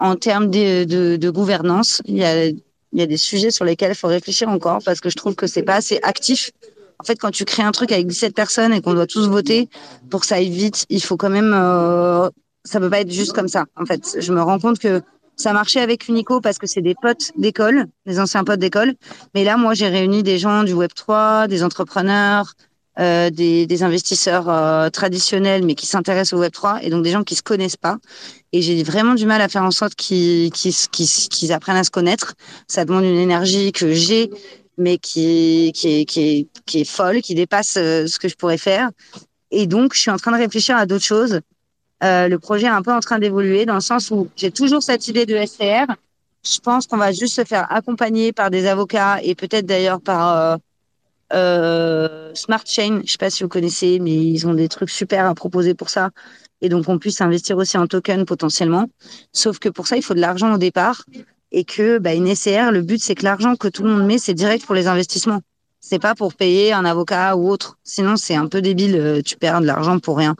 en termes de, de, de gouvernance. Il y a, il y a des sujets sur lesquels il faut réfléchir encore parce que je trouve que c'est pas assez actif. En fait, quand tu crées un truc avec 17 personnes et qu'on doit tous voter pour que ça aille vite, il faut quand même euh, ça peut pas être juste comme ça. En fait, je me rends compte que ça marchait avec Unico parce que c'est des potes d'école, des anciens potes d'école. Mais là, moi, j'ai réuni des gens du Web 3, des entrepreneurs, euh, des, des, investisseurs euh, traditionnels, mais qui s'intéressent au Web 3, et donc des gens qui se connaissent pas. Et j'ai vraiment du mal à faire en sorte qu'ils qu'ils qu'ils qu'ils apprennent à se connaître. Ça demande une énergie que j'ai, mais qui, qui, est, qui est folle, qui dépasse euh, ce que je pourrais faire. Et donc, je suis en train de réfléchir à d'autres choses. Euh, le projet est un peu en train d'évoluer dans le sens où j'ai toujours cette idée de SCR. Je pense qu'on va juste se faire accompagner par des avocats et peut-être d'ailleurs par euh, euh, Smart Chain. Je sais pas si vous connaissez, mais ils ont des trucs super à proposer pour ça. Et donc, on puisse investir aussi en token potentiellement. Sauf que pour ça, il faut de l'argent au départ. Et que bah, une SCR, le but, c'est que l'argent que tout le monde met, c'est direct pour les investissements. C'est pas pour payer un avocat ou autre. Sinon, c'est un peu débile. euh, Tu perds de l'argent pour rien.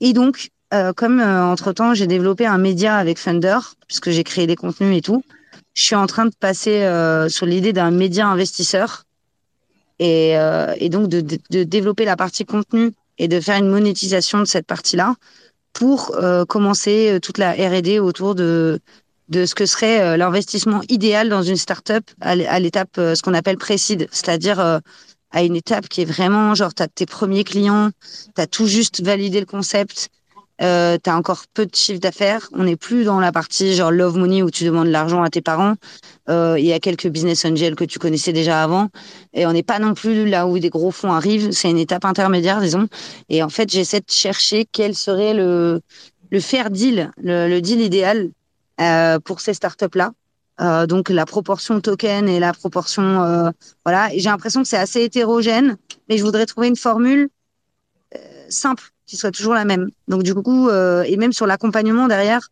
Et donc, euh, comme euh, entre-temps, j'ai développé un média avec Thunder, puisque j'ai créé des contenus et tout, je suis en train de passer euh, sur l'idée d'un média investisseur. Et, donc de, développer la partie contenu et de faire une monétisation de cette partie-là pour commencer toute la R&D autour de de ce que serait l'investissement idéal dans une startup à l'étape ce qu'on appelle pré-seed, c'est-à-dire à une étape qui est vraiment genre tu as tes premiers clients, tu as tout juste validé le concept, euh, tu as encore peu de chiffre d'affaires, on n'est plus dans la partie genre love money où tu demandes l'argent à tes parents, euh, il y a quelques business angels que tu connaissais déjà avant. Et on n'est pas non plus là où des gros fonds arrivent, c'est une étape intermédiaire disons. Et en fait j'essaie de chercher quel serait le le fair deal, le, deal idéal euh, pour ces startups là. Euh, donc la proportion token et la proportion euh, voilà. J'ai l'impression que c'est assez hétérogène mais je voudrais trouver une formule euh, simple qui soit toujours la même. Donc du coup euh, et même sur l'accompagnement derrière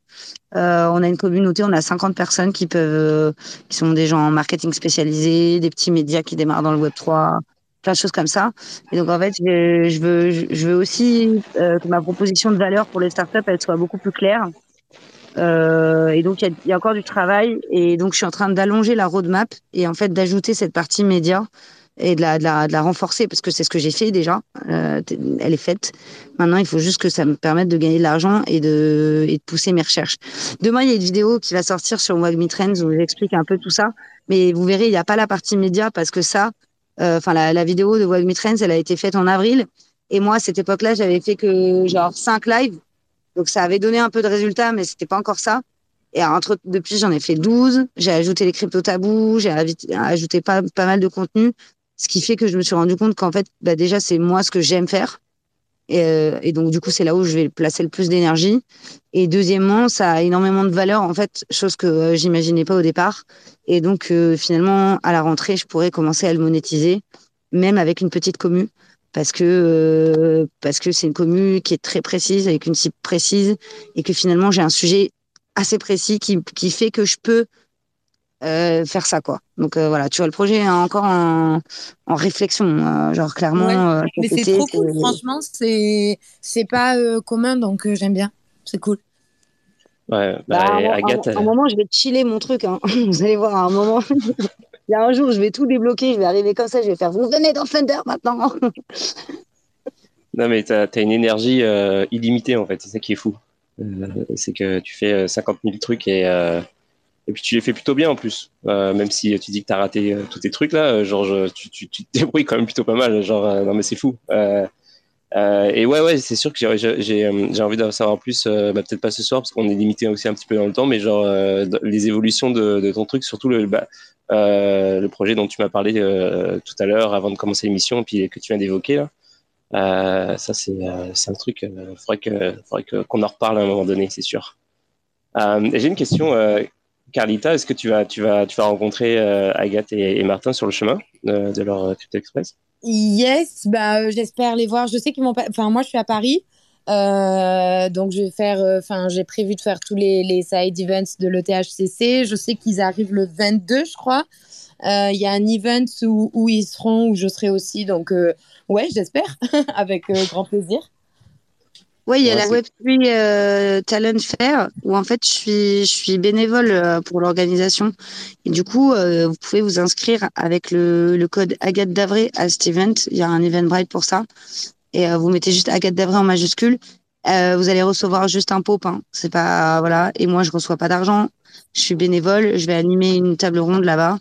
euh, on a une communauté on a 50 personnes qui peuvent euh, qui sont des gens en marketing spécialisé des petits médias qui démarrent dans le web 3 plein de choses comme ça. Et donc en fait je, veux je veux aussi que ma proposition de valeur pour les startups elle soit beaucoup plus claire. Et donc, il y, y a encore du travail. Et donc, je suis en train d'allonger la roadmap et en fait d'ajouter cette partie média et de la, de la, renforcer parce que c'est ce que j'ai fait déjà. Euh, elle est faite. Maintenant, il faut juste que ça me permette de gagner de l'argent et de, et de pousser mes recherches. Demain, il y a une vidéo qui va sortir sur Wagme Trends où j'explique un peu tout ça. Mais vous verrez, il n'y a pas la partie média parce que ça, euh, enfin, la, la vidéo de Wagme Trends, elle a été faite en avril. Et moi, à cette époque-là, j'avais fait que genre cinq lives. Donc ça avait donné un peu de résultats, mais c'était pas encore ça. Et entre, depuis, j'en ai fait 12. J'ai ajouté les crypto tabous, j'ai ajouté pas, pas mal de contenu. Ce qui fait que je me suis rendu compte qu'en fait, bah déjà, c'est moi ce que j'aime faire. Et, euh, et donc, du coup, c'est là où je vais placer le plus d'énergie. Et deuxièmement, ça a énormément de valeur, en fait, chose que euh, j'imaginais pas au départ. Et donc, euh, finalement, à la rentrée, je pourrais commencer à le monétiser, même avec une petite commu parce que euh, parce que c'est une commu qui est très précise avec une cible précise et que finalement j'ai un sujet assez précis qui qui fait que je peux euh, faire ça quoi. Donc euh, voilà, tu vois le projet est encore en, en réflexion, euh, genre clairement. Ouais, euh, Mais c'est trop cool, franchement, c'est c'est pas euh, commun, donc euh, j'aime bien. C'est cool. Ouais, Bah, bah, à un, Agathe, un- un moment, je vais chiller mon truc. Hein. Vous allez voir, à un moment, il y a un jour, je vais tout débloquer. Je vais arriver comme ça. Je vais faire Vous venez dans Thunder maintenant. non mais t'as as une énergie euh, illimitée en fait, c'est ça qui est fou. Euh, c'est que tu fais euh, 50 000 trucs et euh, et puis tu les fais plutôt bien en plus. Euh, même si tu dis que t'as raté euh, tous tes trucs là, euh, genre tu, tu, tu te débrouilles quand même plutôt pas mal. Genre euh, non mais c'est fou. Euh, Euh, et ouais, ouais, c'est sûr que j'ai, euh, envie d'en savoir plus, bah, peut-être pas ce soir parce qu'on est limité aussi un petit peu dans le temps, mais genre les évolutions de, ton truc, surtout le, bah, le projet dont tu m'as parlé tout à l'heure avant de commencer l'émission, puis que tu viens d'évoquer là. ça, c'est, un truc, il faudrait, que, faudrait qu'on en reparle à un moment donné, c'est sûr. j'ai une question, Carlita, est-ce que tu vas, tu vas, tu vas rencontrer Agathe et, Martin sur le chemin de, de leur Crypto Express? Yes, bah, euh, j'espère les voir. Je sais qu'ils vont pas. Enfin, moi, je suis à Paris. Euh, donc, je vais faire. Euh, enfin, j'ai prévu de faire tous les, les side events de l'ETHCC. Je sais qu'ils arrivent le 22, je crois. Il y a un event où, où, ils seront, où je serai aussi. Donc, ouais, j'espère. Avec grand plaisir. Oui, il y a la Web3 euh, Talent Fair où en fait je suis, je suis bénévole euh, pour l'organisation. Et du coup, euh, vous pouvez vous inscrire avec le, le code Agathe Davré à cet event. Il y a un Eventbrite pour ça. Et vous mettez juste Agathe Davré en majuscule. vous allez recevoir juste un pop. Hein. C'est pas voilà. Et moi, je reçois pas d'argent. Je suis bénévole. Je vais animer une table ronde là-bas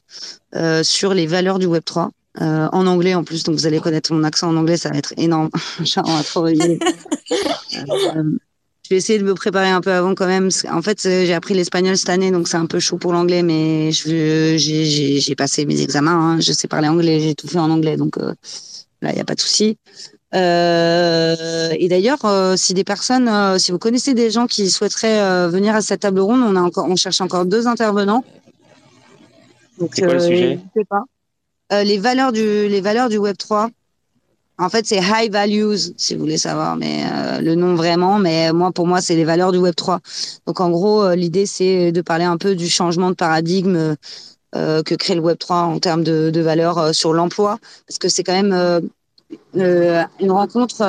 sur les valeurs du Web 3. Euh, en anglais en plus, donc vous allez connaître mon accent en anglais, ça va être énorme. on va trop. Euh, je vais essayer de me préparer un peu avant quand même. En fait, euh, j'ai appris l'espagnol cette année, donc c'est un peu chaud pour l'anglais, mais j'ai passé mes examens. Hein. Je sais parler anglais, j'ai tout fait en anglais, donc là, il n'y a pas de souci. et d'ailleurs, si des personnes, si vous connaissez des gens qui souhaiteraient venir à cette table ronde, on a encore, on cherche encore deux intervenants. Donc, c'est quoi le sujet? pas. Euh, les valeurs du les valeurs du Web 3. En fait, c'est high values si vous voulez savoir, mais euh, le nom vraiment. Mais moi, pour moi, c'est les valeurs du Web 3. Donc, en gros, euh, l'idée c'est de parler un peu du changement de paradigme que crée le Web 3 en termes de, de valeurs sur l'emploi, parce que c'est quand même une rencontre.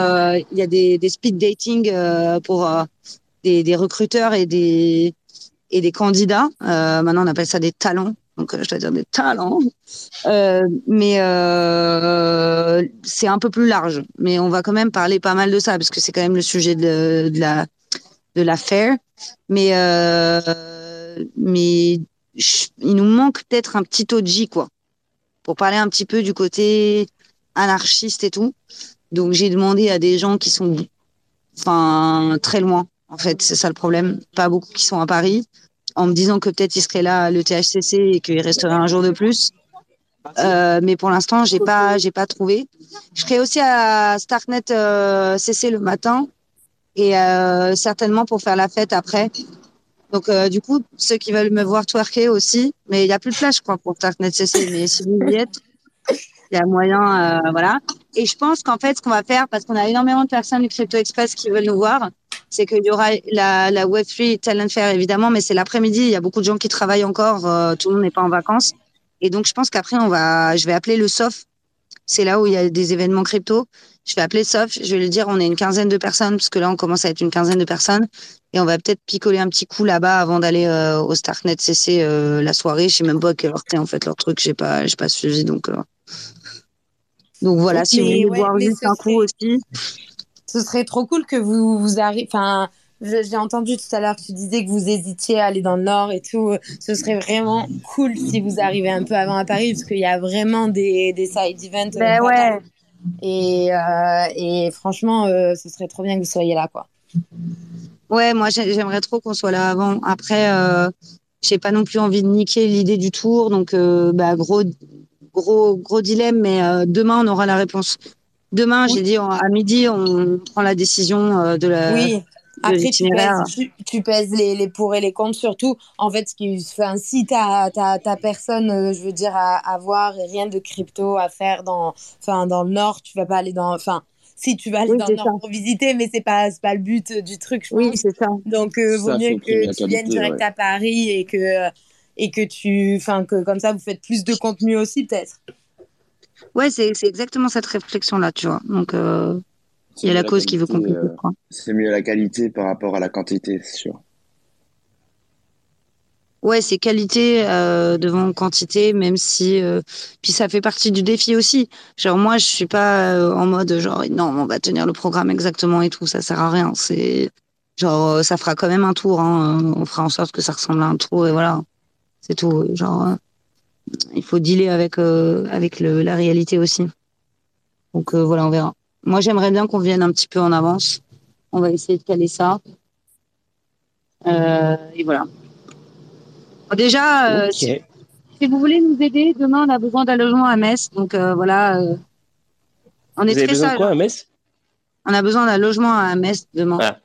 Il y a des, des speed dating pour des, des recruteurs et des et des candidats. maintenant, on appelle ça des talents donc euh, je dois dire des talents. Euh, mais euh, c'est un peu plus large. Mais on va quand même parler pas mal de ça parce que c'est quand même le sujet de, la de l'affaire. Mais mais il nous manque peut-être un petit OG quoi pour parler un petit peu du côté anarchiste et tout. Donc j'ai demandé à des gens qui sont enfin très loin en fait, c'est ça le problème, pas beaucoup qui sont à Paris en me disant que peut-être il serait là le THCC et qu'il resterait un jour de plus. Euh, mais pour l'instant, j'ai pas, j'ai pas trouvé. Je serai aussi à Starknet euh, CC le matin et euh, certainement pour faire la fête après. Donc euh, du coup, ceux qui veulent me voir twerker aussi, mais il y a plus de place, je crois, pour Starknet CC. Mais si vous y êtes, il y a moyen, euh, voilà. Et je pense qu'en fait, ce qu'on va faire, parce qu'on a énormément de personnes du Crypto Express qui veulent nous voir, c'est qu'il y aura la, la Web3 Talent Fair, évidemment, mais c'est l'après-midi. Il y a beaucoup de gens qui travaillent encore. Euh, tout le monde n'est pas en vacances. Et donc, je pense qu'après, on va, je vais appeler le SOF. C'est là où il y a des événements crypto. Je vais appeler SOF. Je vais lui dire, on est une quinzaine de personnes, parce que là, on commence à être une quinzaine de personnes. Et on va peut-être picoler un petit coup là-bas avant d'aller euh, au Starknet CC euh, la soirée. Je sais même pas à quelle heure en fait leur truc. J'ai pas, j'ai pas suivi. Donc, donc voilà, si vous voulez voir juste un coup aussi ce serait trop cool que vous, vous arriviez. Enfin, j'ai entendu tout à l'heure que tu disais que vous hésitiez à aller dans le Nord et tout. Ce serait vraiment cool si vous arrivez un peu avant à Paris, parce qu'il y a vraiment des, des side events. Ben ouais. Et, euh, et franchement, euh, ce serait trop bien que vous soyez là, quoi. Ouais, moi j'aimerais trop qu'on soit là avant. Après, euh, j'ai pas non plus envie de niquer l'idée du tour, donc euh, bah, gros, gros, gros dilemme. Mais euh, demain on aura la réponse. Demain, j'ai dit à midi, on prend la décision euh, de la. Oui. Après, tu pèses, tu, pèses, les, les pour et les contre, surtout. En fait, ce qui, enfin, si tu as, ta personne, euh, je veux dire, à, à, voir et rien de crypto à faire dans, enfin, dans le Nord, tu vas pas aller dans. Enfin, si tu vas aller dans le Nord pour visiter, mais c'est pas, pas le but du truc, je Oui, c'est ça. Donc, euh, vaut mieux que tu viennes direct à Paris et que, et que tu. Enfin, que comme ça, vous faites plus de contenu aussi, peut-être. Ouais, c'est exactement cette réflexion-là, tu vois. Donc, euh, il y a la cause qui veut compliquer. Euh, c'est mieux la qualité par rapport à la quantité, c'est sûr. Ouais, c'est qualité euh, devant quantité, même si euh, puis ça fait partie du défi aussi. Genre moi, je suis pas euh, en mode genre non, on va tenir le programme exactement et tout, ça sert à rien. C'est genre ça fera quand même un tour. Hein. On fera en sorte que ça ressemble à un tour et voilà, c'est tout. Genre il faut dealer avec, euh, avec le, la réalité aussi. Donc euh, voilà, on verra. Moi, j'aimerais bien qu'on vienne un petit peu en avance. On va essayer de caler ça. Euh, et voilà. déjà, si, vous voulez nous aider, demain, on a besoin d'un logement à Metz. Donc voilà. on est vous avez besoin de quoi à Metz? On a besoin d'un logement à Metz demain. Ah.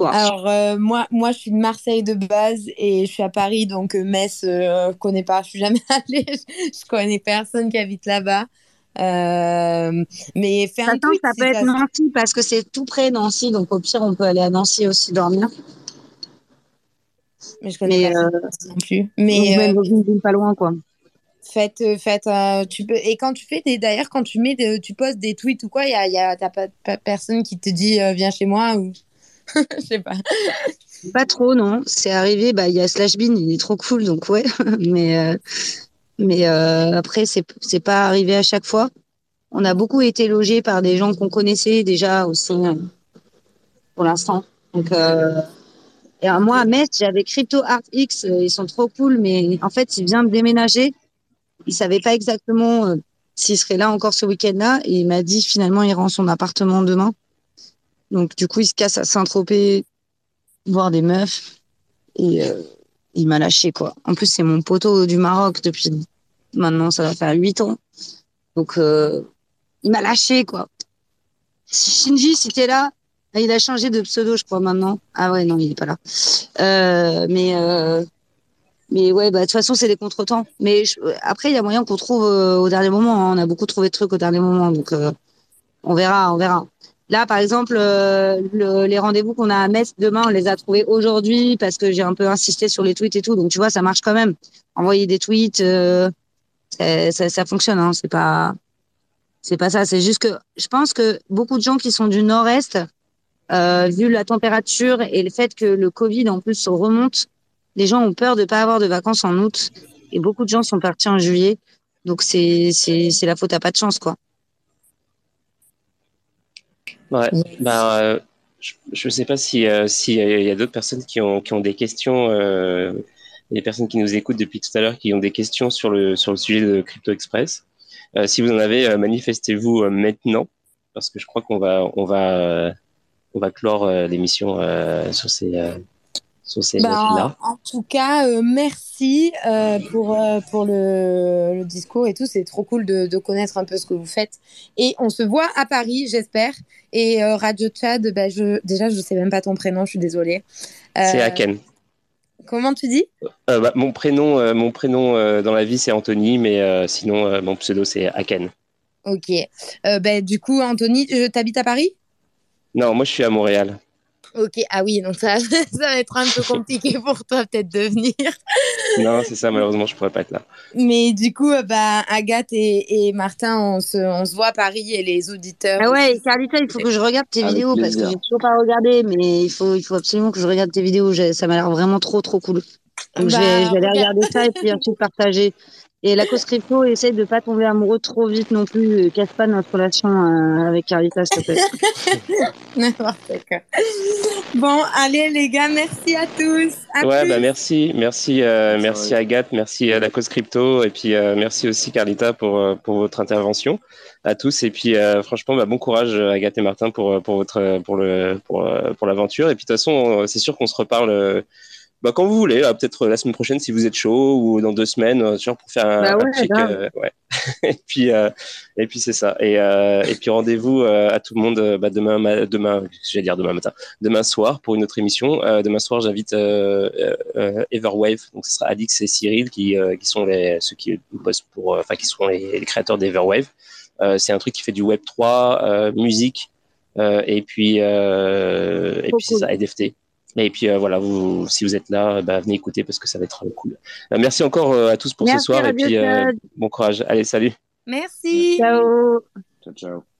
Alors, euh, moi, moi, je suis de Marseille de base et je suis à Paris, donc euh, Metz, je euh, connais pas. Je suis jamais allée. je connais personne qui habite là-bas. mais fais un Attends, ça peut être Nancy parce que c'est tout près Nancy, donc au pire, on peut aller à Nancy aussi dormir. Mais je connais pas non plus. Mais même pas loin, quoi. Faites, faites, tu peux. Et quand tu fais des, d'ailleurs, quand tu mets, tu postes des tweets ou quoi, il y a, y a t'as pas, pas, personne qui te dit viens chez moi ou. Je sais pas. Pas trop, non. C'est arrivé, bah, il y a Slashbin, il est trop cool, donc ouais. mais euh, mais euh, après, c'est, c'est pas arrivé à chaque fois. On a beaucoup été logés par des gens qu'on connaissait déjà aussi euh, pour l'instant. Donc, et moi, à Metz, j'avais Crypto Art X, ils sont trop cool, mais en fait, il vient de déménager. Il savait pas exactement s'il serait là encore ce week-end-là. Et il m'a dit finalement, il rend son appartement demain. Donc, du coup, il se casse à Saint-Tropez voir des meufs. Et euh, il m'a lâché, quoi. En plus, c'est mon poteau du Maroc depuis maintenant, ça va faire huit ans. Donc, euh, il m'a lâché, quoi. Shinji, si t'es là, ah, il a changé de pseudo, je crois, maintenant. Ah ouais, non, il est pas là. Euh, mais, mais ouais, bah, de toute façon, c'est des contretemps. Mais après, il y a moyen qu'on trouve au dernier moment. Hein. On a beaucoup trouvé de trucs au dernier moment. Donc, on verra, on verra. Là, par exemple, euh, les rendez-vous qu'on a à Metz demain, on les a trouvés aujourd'hui parce que j'ai un peu insisté sur les tweets et tout. Donc, tu vois, ça marche quand même. Envoyer des tweets, euh, ça, ça, fonctionne. Hein. C'est pas, c'est pas ça. C'est juste que je pense que beaucoup de gens qui sont du Nord-Est, euh, vu la température et le fait que le Covid en plus remonte, les gens ont peur de pas avoir de vacances en août. Et beaucoup de gens sont partis en juillet. Donc, c'est, c'est, c'est la faute à pas de chance, quoi. Ouais, bah, euh, je ne sais pas si euh, s'il y a, d'autres personnes qui ont, qui ont des questions, euh, des personnes qui nous écoutent depuis tout à l'heure qui ont des questions sur le, sur le sujet de Crypto Express. Euh, si vous en avez, manifestez-vous maintenant, parce que je crois qu'on va, on va, on va clore l'émission sur ces bah, en, tout cas, euh, merci euh, pour, euh, pour le, le, discours et tout. C'est trop cool de, de, connaître un peu ce que vous faites. Et on se voit à Paris, j'espère. Et Radio Chad, bah, je, déjà, je ne sais même pas ton prénom, je suis désolée. c'est Aken. Comment tu dis? Bah, Mon prénom, mon prénom dans la vie, c'est Anthony, mais sinon, mon pseudo, c'est Aken. Ok. Bah, du coup, Anthony, tu habites à Paris? Non, moi, je suis à Montréal. Ok, ah oui, donc ça, ça va être un peu compliqué pour toi peut-être de venir. non, c'est ça, malheureusement, je pourrais pas être là. Mais du coup, euh, bah, Agathe et, et Martin, on se, on se, voit à Paris et les auditeurs. Ah ouais, Carlita, il faut que je regarde tes vidéos parce que j'ai toujours pas regardé, mais il faut, il faut absolument que je regarde tes vidéos. Ça m'a l'air vraiment trop, trop cool. Donc je, vais, je vais aller regarder ça et puis ensuite partager. Et la cause crypto, essaye de pas tomber amoureux trop vite non plus. Euh, casse pas notre relation euh, avec Carlita, s'il te plaît. N'importe quoi. Bon, allez les gars, merci à tous. ouais, bah merci, merci, euh, merci Agathe, merci à la cause crypto, et puis merci aussi Carlita pour pour votre intervention à tous. Et puis franchement, bah, bon courage Agathe et Martin pour pour votre pour le pour pour l'aventure. Et puis de toute façon, c'est sûr qu'on se reparle bah, quand vous voulez, peut-être la semaine prochaine si vous êtes chaud ou dans deux semaines, euh, sûr pour faire un, bah ouais, euh, ouais. et puis euh, et puis c'est ça. Et, et puis rendez-vous à tout le monde bah, demain demain, j'allais dire demain matin, demain soir pour une autre émission. demain soir, j'invite Everwave, donc ce sera Alix et Cyril qui qui sont les ceux qui bossent pour, enfin qui sont les, créateurs d'Everwave. c'est un truc qui fait du Web 3, musique et puis et puis c'est ça, NFT. Et puis euh, voilà, vous, si vous êtes là, bah, venez écouter parce que ça va être cool. Euh, merci encore euh, à tous pour ce soir et puis bon courage. Allez, salut. Merci. Ciao. Ciao, ciao.